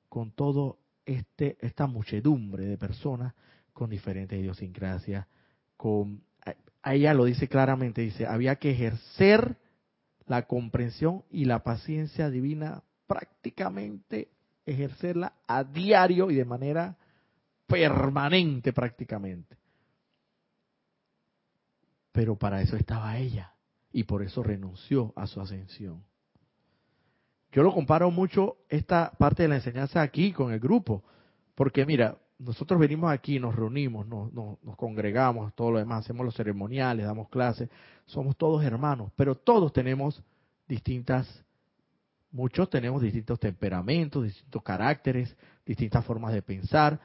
con todo este esta muchedumbre de personas con diferentes idiosincrasias, con ella lo dice claramente, dice, había que ejercer la comprensión y la paciencia divina prácticamente ejercerla a diario y de manera permanente prácticamente. Pero para eso estaba ella. Y por eso renunció a su ascensión. Yo lo comparo mucho esta parte de la enseñanza aquí con el grupo, porque mira, nosotros venimos aquí, nos reunimos, nos, congregamos, todo lo demás, hacemos los ceremoniales, damos clases, somos todos hermanos, pero todos tenemos distintas, muchos tenemos distintos temperamentos, distintos caracteres, distintas formas de pensar,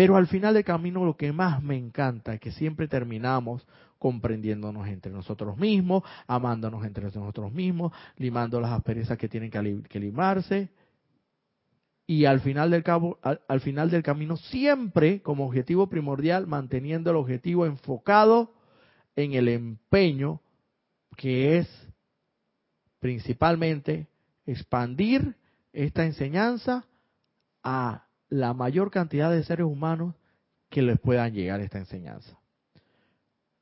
pero al final del camino lo que más me encanta es que siempre terminamos comprendiéndonos entre nosotros mismos, amándonos entre nosotros mismos, limando las asperezas que tienen que, limarse. Y al final, del cabo, al final del camino, siempre como objetivo primordial, manteniendo el objetivo enfocado en el empeño que es principalmente expandir esta enseñanza a la mayor cantidad de seres humanos que les puedan llegar esta enseñanza.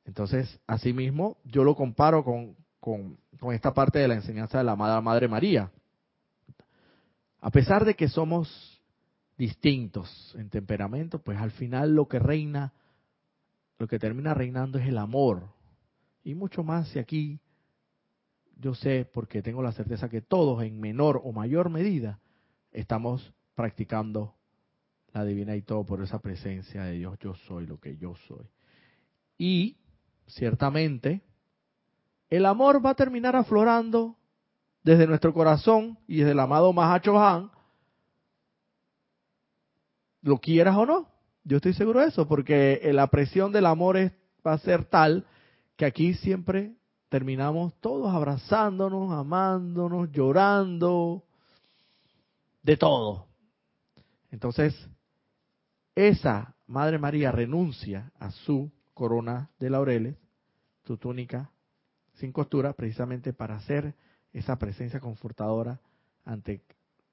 Entonces, asimismo, yo lo comparo con, con, esta parte de la enseñanza de la amada Madre María. A pesar de que somos distintos en temperamento, pues al final lo que reina, lo que termina reinando es el amor. Y mucho más si aquí yo sé, porque tengo la certeza que todos en menor o mayor medida estamos practicando la divina y todo por esa presencia de Dios, yo soy lo que yo soy. Y ciertamente, el amor va a terminar aflorando desde nuestro corazón y desde el amado Mahacho Han, lo quieras o no. Yo estoy seguro de eso, porque la presión del amor es, va a ser tal que aquí siempre terminamos todos abrazándonos, amándonos, llorando, de todo. Entonces, esa Madre María renuncia a su corona de laureles, su túnica sin costura, precisamente para hacer esa presencia confortadora ante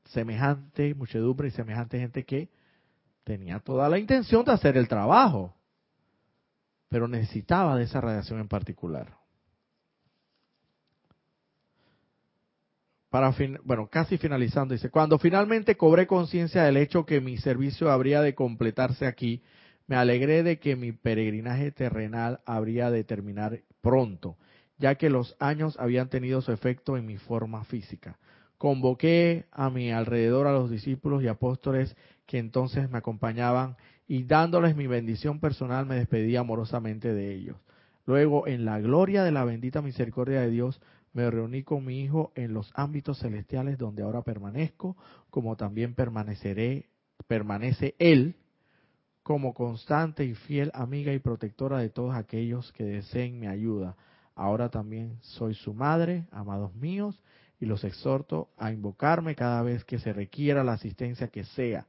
semejante muchedumbre y semejante gente que tenía toda la intención de hacer el trabajo, pero necesitaba de esa radiación en particular. Bueno, casi finalizando, dice, cuando finalmente cobré conciencia del hecho que mi servicio habría de completarse aquí, me alegré de que mi peregrinaje terrenal habría de terminar pronto, ya que los años habían tenido su efecto en mi forma física. Convoqué a mi alrededor a los discípulos y apóstoles que entonces me acompañaban y dándoles mi bendición personal me despedí amorosamente de ellos. Luego, en la gloria de la bendita misericordia de Dios, me reuní con mi Hijo en los ámbitos celestiales donde ahora permanezco, como también permaneceré, permanece Él como constante y fiel amiga y protectora de todos aquellos que deseen mi ayuda. Ahora también soy su madre, amados míos, y los exhorto a invocarme cada vez que se requiera la asistencia que sea.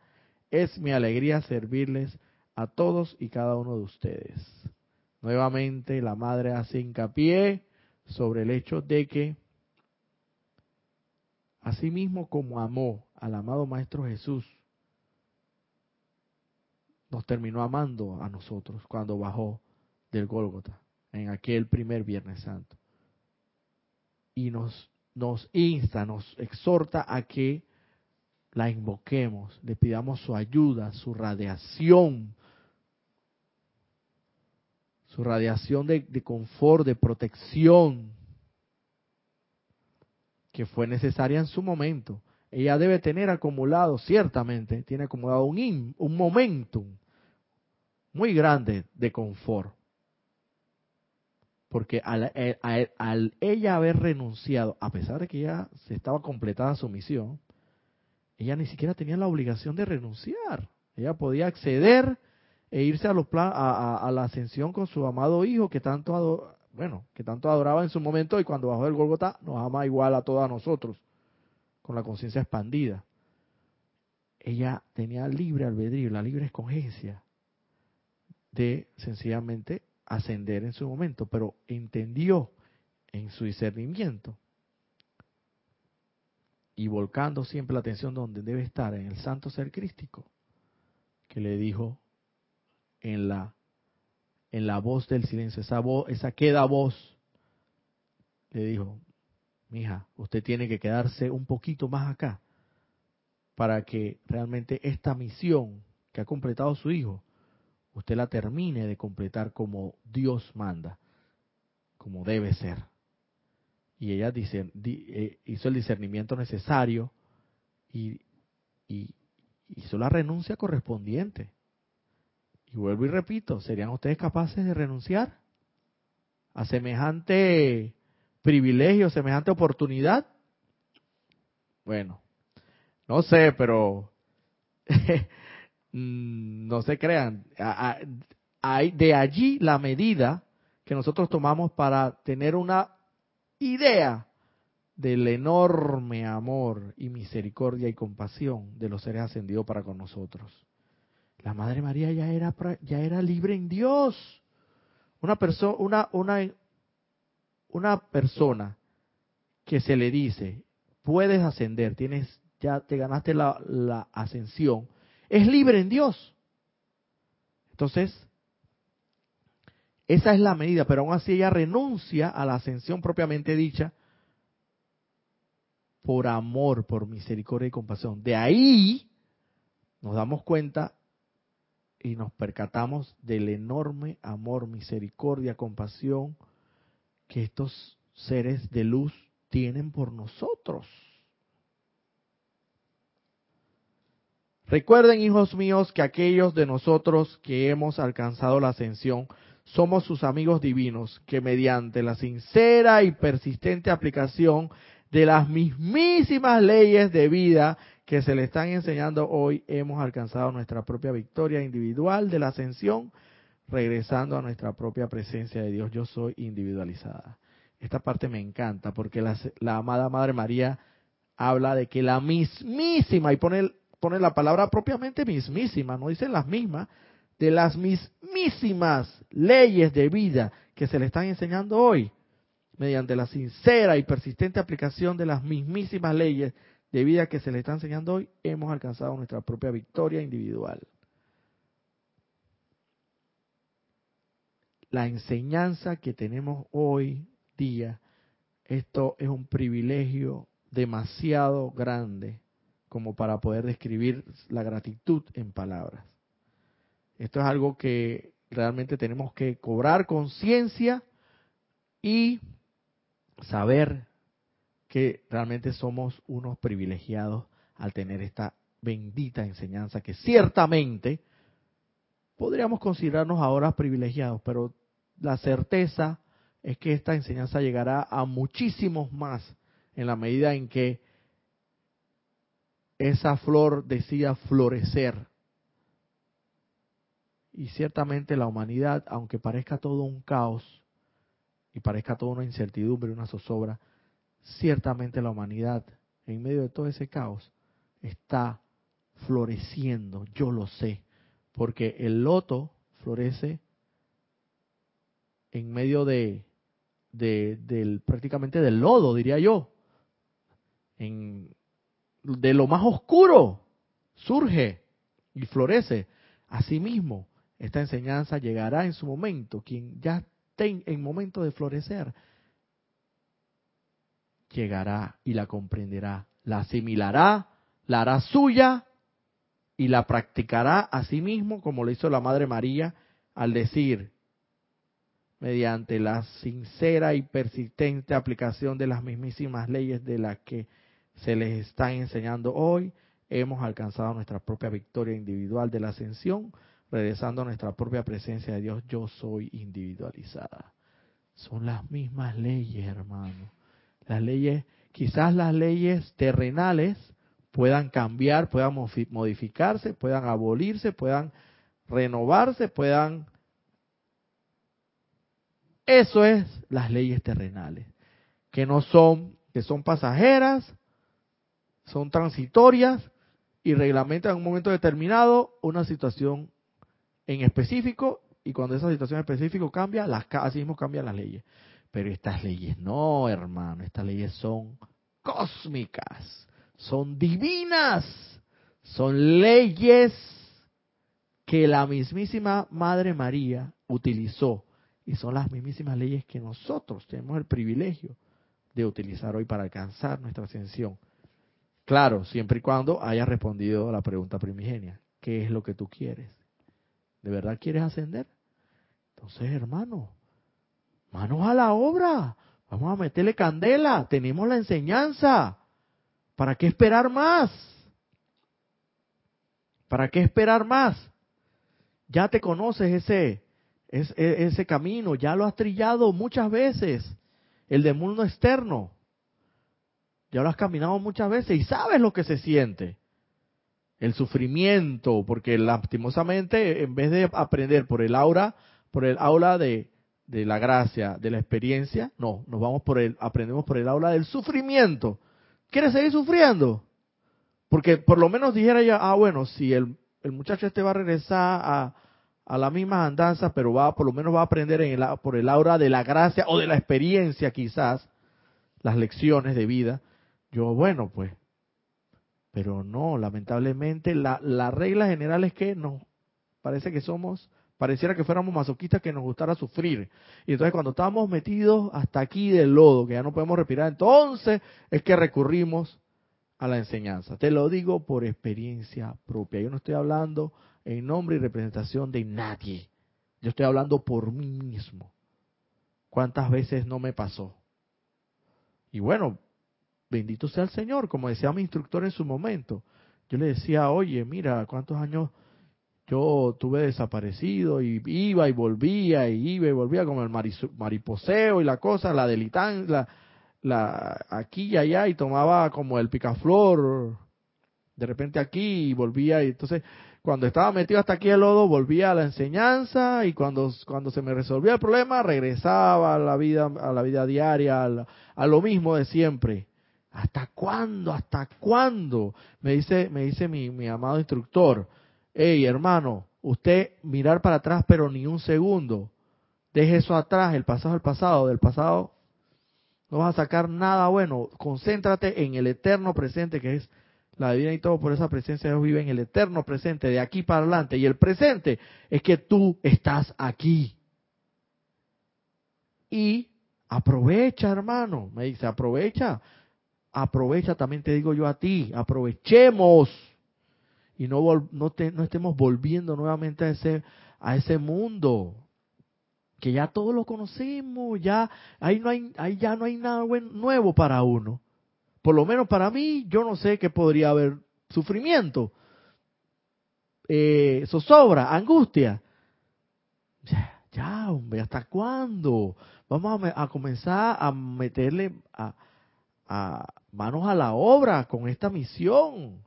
Es mi alegría servirles a todos y cada uno de ustedes. Nuevamente la madre hace hincapié sobre el hecho de que asimismo como amó al amado Maestro Jesús, nos terminó amando a nosotros cuando bajó del Gólgota en aquel primer Viernes Santo. Y nos, nos insta, nos exhorta a que la invoquemos, le pidamos su ayuda, su radiación, su radiación de, confort, de protección, que fue necesaria en su momento. Ella debe tener acumulado, ciertamente, tiene acumulado un, un momentum muy grande de confort. Porque al, eh, al, ella haber renunciado, a pesar de que ya se estaba completada su misión, ella ni siquiera tenía la obligación de renunciar. Ella podía acceder e irse a, los a, la ascensión con su amado hijo que tanto bueno que tanto adoraba en su momento y cuando bajó del Golgota nos ama igual a todos nosotros con la conciencia expandida. Ella tenía libre albedrío la libre escogencia de sencillamente ascender en su momento pero entendió en su discernimiento y volcando siempre la atención donde debe estar en el santo ser crístico que le dijo en la, en la voz del silencio, esa voz, esa queda voz, le dijo, mija, usted tiene que quedarse un poquito más acá para que realmente esta misión que ha completado su hijo, usted la termine de completar como Dios manda, como debe ser. Y ella eh, hizo el discernimiento necesario y hizo la renuncia correspondiente. Y vuelvo y repito, ¿serían ustedes capaces de renunciar a semejante privilegio, semejante oportunidad? Bueno, no sé, pero mm, no se crean. De allí la medida que nosotros tomamos para tener una idea del enorme amor y misericordia y compasión de los seres ascendidos para con nosotros. La Madre María ya era, ya era libre en Dios. Una, persona una, una, una persona que se le dice, puedes ascender, tienes, ya te ganaste la, la ascensión, es libre en Dios. Entonces, esa es la medida, pero aún así ella renuncia a la ascensión propiamente dicha por amor, por misericordia y compasión. De ahí nos damos cuenta y nos percatamos del enorme amor, misericordia, compasión que estos seres de luz tienen por nosotros. Recuerden, hijos míos, que aquellos de nosotros que hemos alcanzado la ascensión somos sus amigos divinos, que mediante la sincera y persistente aplicación de las mismísimas leyes de vida que se le están enseñando hoy, hemos alcanzado nuestra propia victoria individual de la ascensión, regresando a nuestra propia presencia de Dios. Yo soy individualizada. Esta parte me encanta porque la, amada Madre María habla de que la mismísima, y pone, pone la palabra propiamente mismísima, no dicen las mismas, de las mismísimas leyes de vida que se le están enseñando hoy, mediante la sincera y persistente aplicación de las mismísimas leyes de vida que se le está enseñando hoy, hemos alcanzado nuestra propia victoria individual. La enseñanza que tenemos hoy día, esto es un privilegio demasiado grande como para poder describir la gratitud en palabras. Esto es algo que realmente tenemos que cobrar conciencia y saber que realmente somos unos privilegiados al tener esta bendita enseñanza que ciertamente podríamos considerarnos ahora privilegiados, pero la certeza es que esta enseñanza llegará a muchísimos más en la medida en que esa flor decida florecer. Y ciertamente la humanidad, aunque parezca todo un caos y parezca toda una incertidumbre, una zozobra, ciertamente la humanidad, en medio de todo ese caos, está floreciendo, yo lo sé, porque el loto florece en medio de, de del prácticamente del lodo, diría yo. En, de lo más oscuro surge y florece. Asimismo, esta enseñanza llegará en su momento. Quien ya esté en momento de florecer, llegará y la comprenderá, la asimilará, la hará suya y la practicará a sí mismo como lo hizo la Madre María al decir, mediante la sincera y persistente aplicación de las mismísimas leyes de las que se les está enseñando hoy, hemos alcanzado nuestra propia victoria individual de la ascensión, regresando a nuestra propia presencia de Dios, yo soy individualizada. Son las mismas leyes, hermano. Las leyes, quizás las leyes terrenales puedan cambiar, puedan modificarse, puedan abolirse, puedan renovarse, puedan... Eso es las leyes terrenales, que no son, que son pasajeras, son transitorias y reglamentan en un momento determinado una situación en específico y cuando esa situación específica cambia, las, así mismo cambian las leyes. Pero estas leyes no, hermano, estas leyes son cósmicas, son divinas, son leyes que la mismísima Madre María utilizó y son las mismísimas leyes que nosotros tenemos el privilegio de utilizar hoy para alcanzar nuestra ascensión. Claro, siempre y cuando haya respondido a la pregunta primigenia, ¿qué es lo que tú quieres? ¿De verdad quieres ascender? Entonces, hermano, manos a la obra, vamos a meterle candela, tenemos la enseñanza, ¿Para qué esperar más? ¿Para qué esperar más? Ya te conoces ese, ese, ese camino, ya lo has trillado muchas veces, el de mundo externo. Ya lo has caminado muchas veces y sabes lo que se siente. El sufrimiento, porque lastimosamente en vez de aprender por el aura, por el aula de, de la gracia, de la experiencia, no, nos vamos por el, aprendemos por el aula del sufrimiento. ¿Quieres seguir sufriendo? Porque por lo menos dijera ya, ah, bueno, si el, el muchacho este va a regresar a, a la misma andanza, pero va, por lo menos va a aprender en el, por el aura de la gracia o de la experiencia quizás, las lecciones de vida. Yo, bueno, pues, pero no, lamentablemente la, la regla general es que nos parece que somos, pareciera que fuéramos masoquistas que nos gustara sufrir. Y entonces cuando estamos metidos hasta aquí del lodo, que ya no podemos respirar, entonces es que recurrimos a la enseñanza. Te lo digo por experiencia propia. Yo no estoy hablando en nombre y representación de nadie. Yo estoy hablando por mí mismo. ¿Cuántas veces no me pasó? Y bueno, bendito sea el Señor, como decía mi instructor en su momento. Yo le decía, oye, mira, ¿cuántos años yo tuve desaparecido y iba y volvía y iba y volvía como el mariposeo y la cosa, la delitán, la, la aquí y allá y tomaba como el picaflor de repente aquí y volvía y entonces cuando estaba metido hasta aquí el lodo volvía a la enseñanza y cuando cuando se me resolvía el problema regresaba a la vida a la vida diaria a, a lo mismo de siempre. Hasta cuándo hasta cuándo me dice me dice mi, mi amado instructor hey hermano, usted mirar para atrás pero ni un segundo. Deje eso atrás, el pasado es el pasado, del pasado no vas a sacar nada bueno. Concéntrate en el eterno presente que es la vida y todo por esa presencia de Dios vive en el eterno presente, de aquí para adelante. Y el presente es que tú estás aquí. Y aprovecha, hermano. Me dice, aprovecha. Aprovecha, también te digo yo a ti. Aprovechemos y no, no, no estemos volviendo nuevamente a ese, a ese mundo que ya todos lo conocemos, ya ahí no hay, ahí ya no hay nada nuevo para uno. Por lo menos para mí, yo no sé qué podría haber sufrimiento, eh, zozobra, angustia. Ya, ya, hombre, ¿hasta cuándo? Vamos a, a comenzar a meterle a, a manos a la obra con esta misión.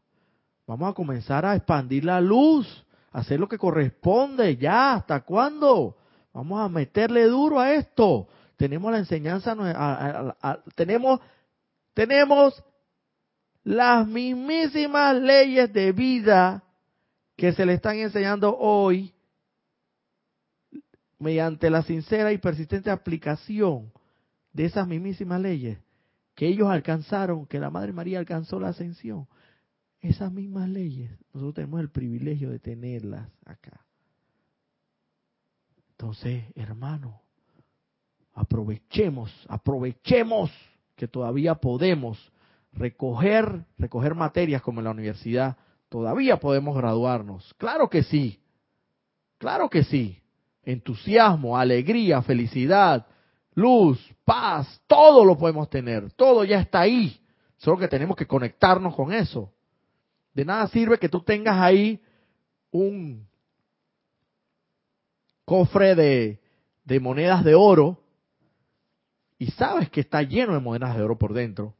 Vamos a comenzar a expandir la luz, hacer lo que corresponde ya. ¿Hasta cuándo? Vamos a meterle duro a esto. Tenemos la enseñanza, tenemos, tenemos las mismísimas leyes de vida que se le están enseñando hoy mediante la sincera y persistente aplicación de esas mismísimas leyes que ellos alcanzaron, que la Madre María alcanzó la ascensión, esas mismas leyes, nosotros tenemos el privilegio de tenerlas acá. Entonces, hermano, aprovechemos, aprovechemos que todavía podemos recoger, recoger materias como en la universidad, todavía podemos graduarnos. Claro que sí, claro que sí. Entusiasmo, alegría, felicidad, luz, paz, todo lo podemos tener, todo ya está ahí. Solo que tenemos que conectarnos con eso. De nada sirve que tú tengas ahí un cofre de, monedas de oro y sabes que está lleno de monedas de oro por dentro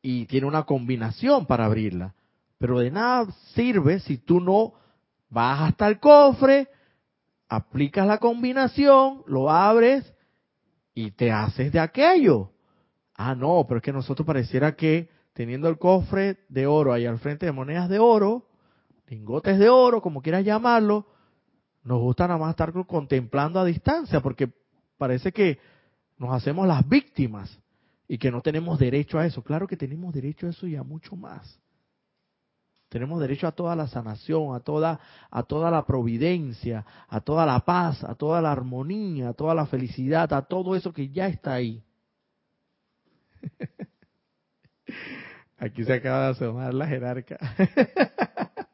y tiene una combinación para abrirla. Pero de nada sirve si tú no vas hasta el cofre, aplicas la combinación, lo abres y te haces de aquello. Ah, no, pero es que nosotros pareciera que teniendo el cofre de oro ahí al frente de monedas de oro, lingotes de oro, como quieras llamarlo, nos gusta nada más estar contemplando a distancia, porque parece que nos hacemos las víctimas y que no tenemos derecho a eso. Claro que tenemos derecho a eso y a mucho más. Tenemos derecho a toda la sanación, a toda, a toda la providencia, a toda la paz, a toda la armonía, a toda la felicidad, a todo eso que ya está ahí. Aquí se acaba de asomar la jerarca.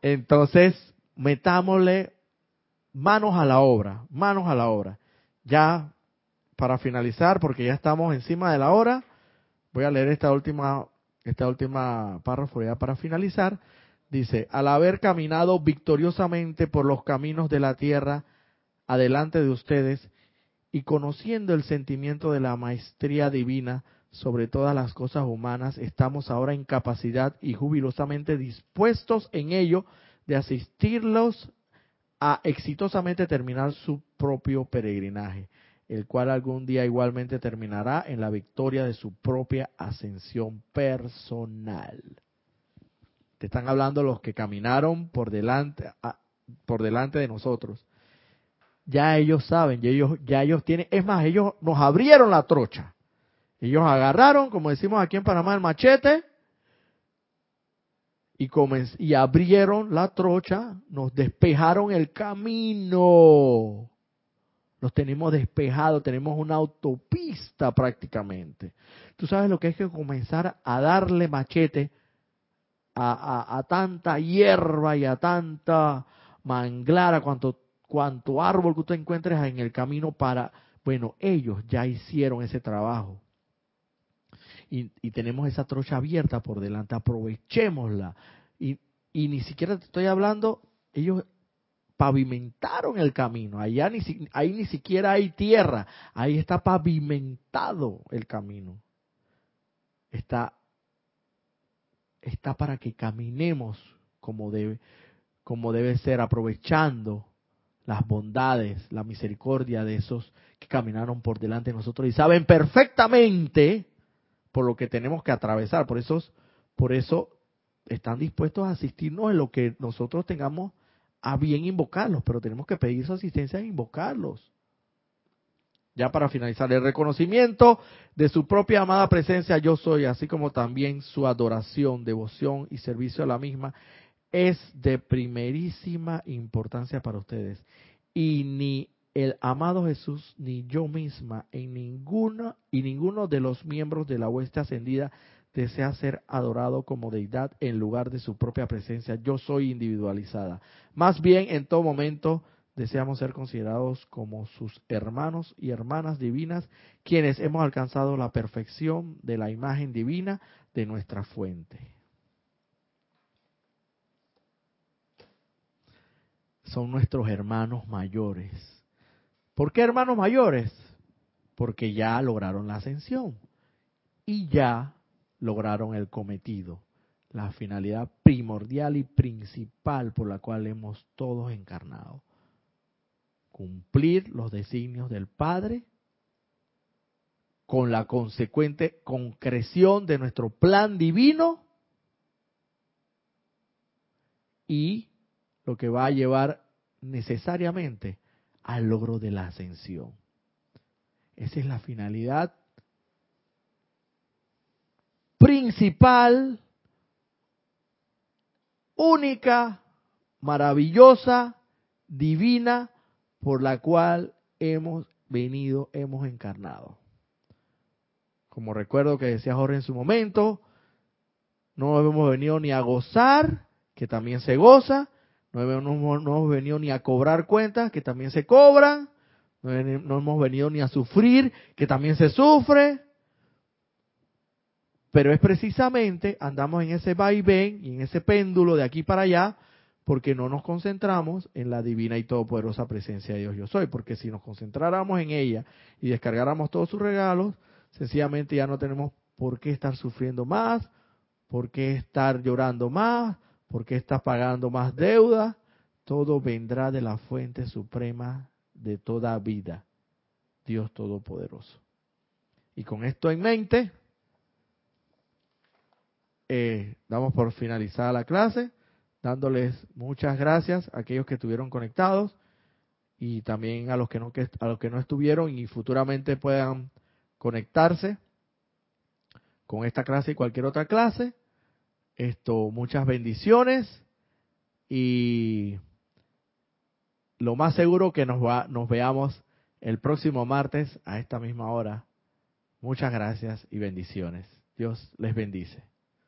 Entonces, metámosle manos a la obra, manos a la obra. Ya para finalizar, porque ya estamos encima de la hora, voy a leer esta última esta última párrafo ya para finalizar, dice, al haber caminado victoriosamente por los caminos de la tierra adelante de ustedes y conociendo el sentimiento de la maestría divina sobre todas las cosas humanas, estamos ahora en capacidad y jubilosamente dispuestos en ello de asistirlos a exitosamente terminar su propio peregrinaje el cual algún día igualmente terminará en la victoria de su propia ascensión personal. Te están hablando los que caminaron por delante, por delante de nosotros. Ya ellos saben, ya ellos, ya ellos tienen, es más, ellos nos abrieron la trocha. Ellos agarraron, como decimos aquí en Panamá, el machete y, y abrieron la trocha, nos despejaron el camino los tenemos despejados, tenemos una autopista prácticamente. Tú sabes lo que es que comenzar a darle machete a, tanta hierba y a tanta manglar, a cuanto, cuanto árbol que tú encuentres en el camino para, bueno, ellos ya hicieron ese trabajo. Y, tenemos esa trocha abierta por delante, aprovechémosla. Y, y ni siquiera te estoy hablando, ellos pavimentaron el camino. Allá ni, ahí ni siquiera hay tierra, ahí está pavimentado el camino. Está, está para que caminemos como debe, como debe ser, aprovechando las bondades, la misericordia de esos que caminaron por delante de nosotros y saben perfectamente por lo que tenemos que atravesar. Por eso, por eso están dispuestos a asistirnos en lo que nosotros tengamos a bien invocarlos, pero tenemos que pedir su asistencia e invocarlos. Ya para finalizar, el reconocimiento de su propia amada presencia yo soy, así como también su adoración, devoción y servicio a la misma, es de primerísima importancia para ustedes. Y ni el amado Jesús ni yo misma en ninguna y ninguno de los miembros de la hueste ascendida desea ser adorado como deidad en lugar de su propia presencia. Yo soy individualizada. Más bien, en todo momento, deseamos ser considerados como sus hermanos y hermanas divinas, quienes hemos alcanzado la perfección de la imagen divina de nuestra fuente. Son nuestros hermanos mayores. ¿Por qué hermanos mayores? Porque ya lograron la ascensión y ya lograron el cometido, la finalidad primordial y principal por la cual hemos todos encarnado. Cumplir los designios del Padre con la consecuente concreción de nuestro plan divino y lo que va a llevar necesariamente al logro de la ascensión. Esa es la finalidad principal, única, maravillosa, divina, por la cual hemos venido, hemos encarnado. Como recuerdo que decía Jorge en su momento, no hemos venido ni a gozar, que también se goza, no hemos, venido ni a cobrar cuentas, que también se cobran, no hemos venido ni a sufrir, que también se sufre, pero es precisamente, andamos en ese vaivén y en ese péndulo de aquí para allá, porque no nos concentramos en la divina y todopoderosa presencia de Dios yo soy, porque si nos concentráramos en ella y descargáramos todos sus regalos, sencillamente ya no tenemos por qué estar sufriendo más, por qué estar llorando más, por qué estar pagando más deuda, todo vendrá de la fuente suprema de toda vida, Dios Todopoderoso. Y con esto en mente, eh, damos por finalizada la clase, dándoles muchas gracias a aquellos que estuvieron conectados y también a los que no a los que no estuvieron y futuramente puedan conectarse con esta clase y cualquier otra clase. Esto, muchas bendiciones y lo más seguro que nos va, nos veamos el próximo martes a esta misma hora. Muchas gracias y bendiciones. Dios les bendice.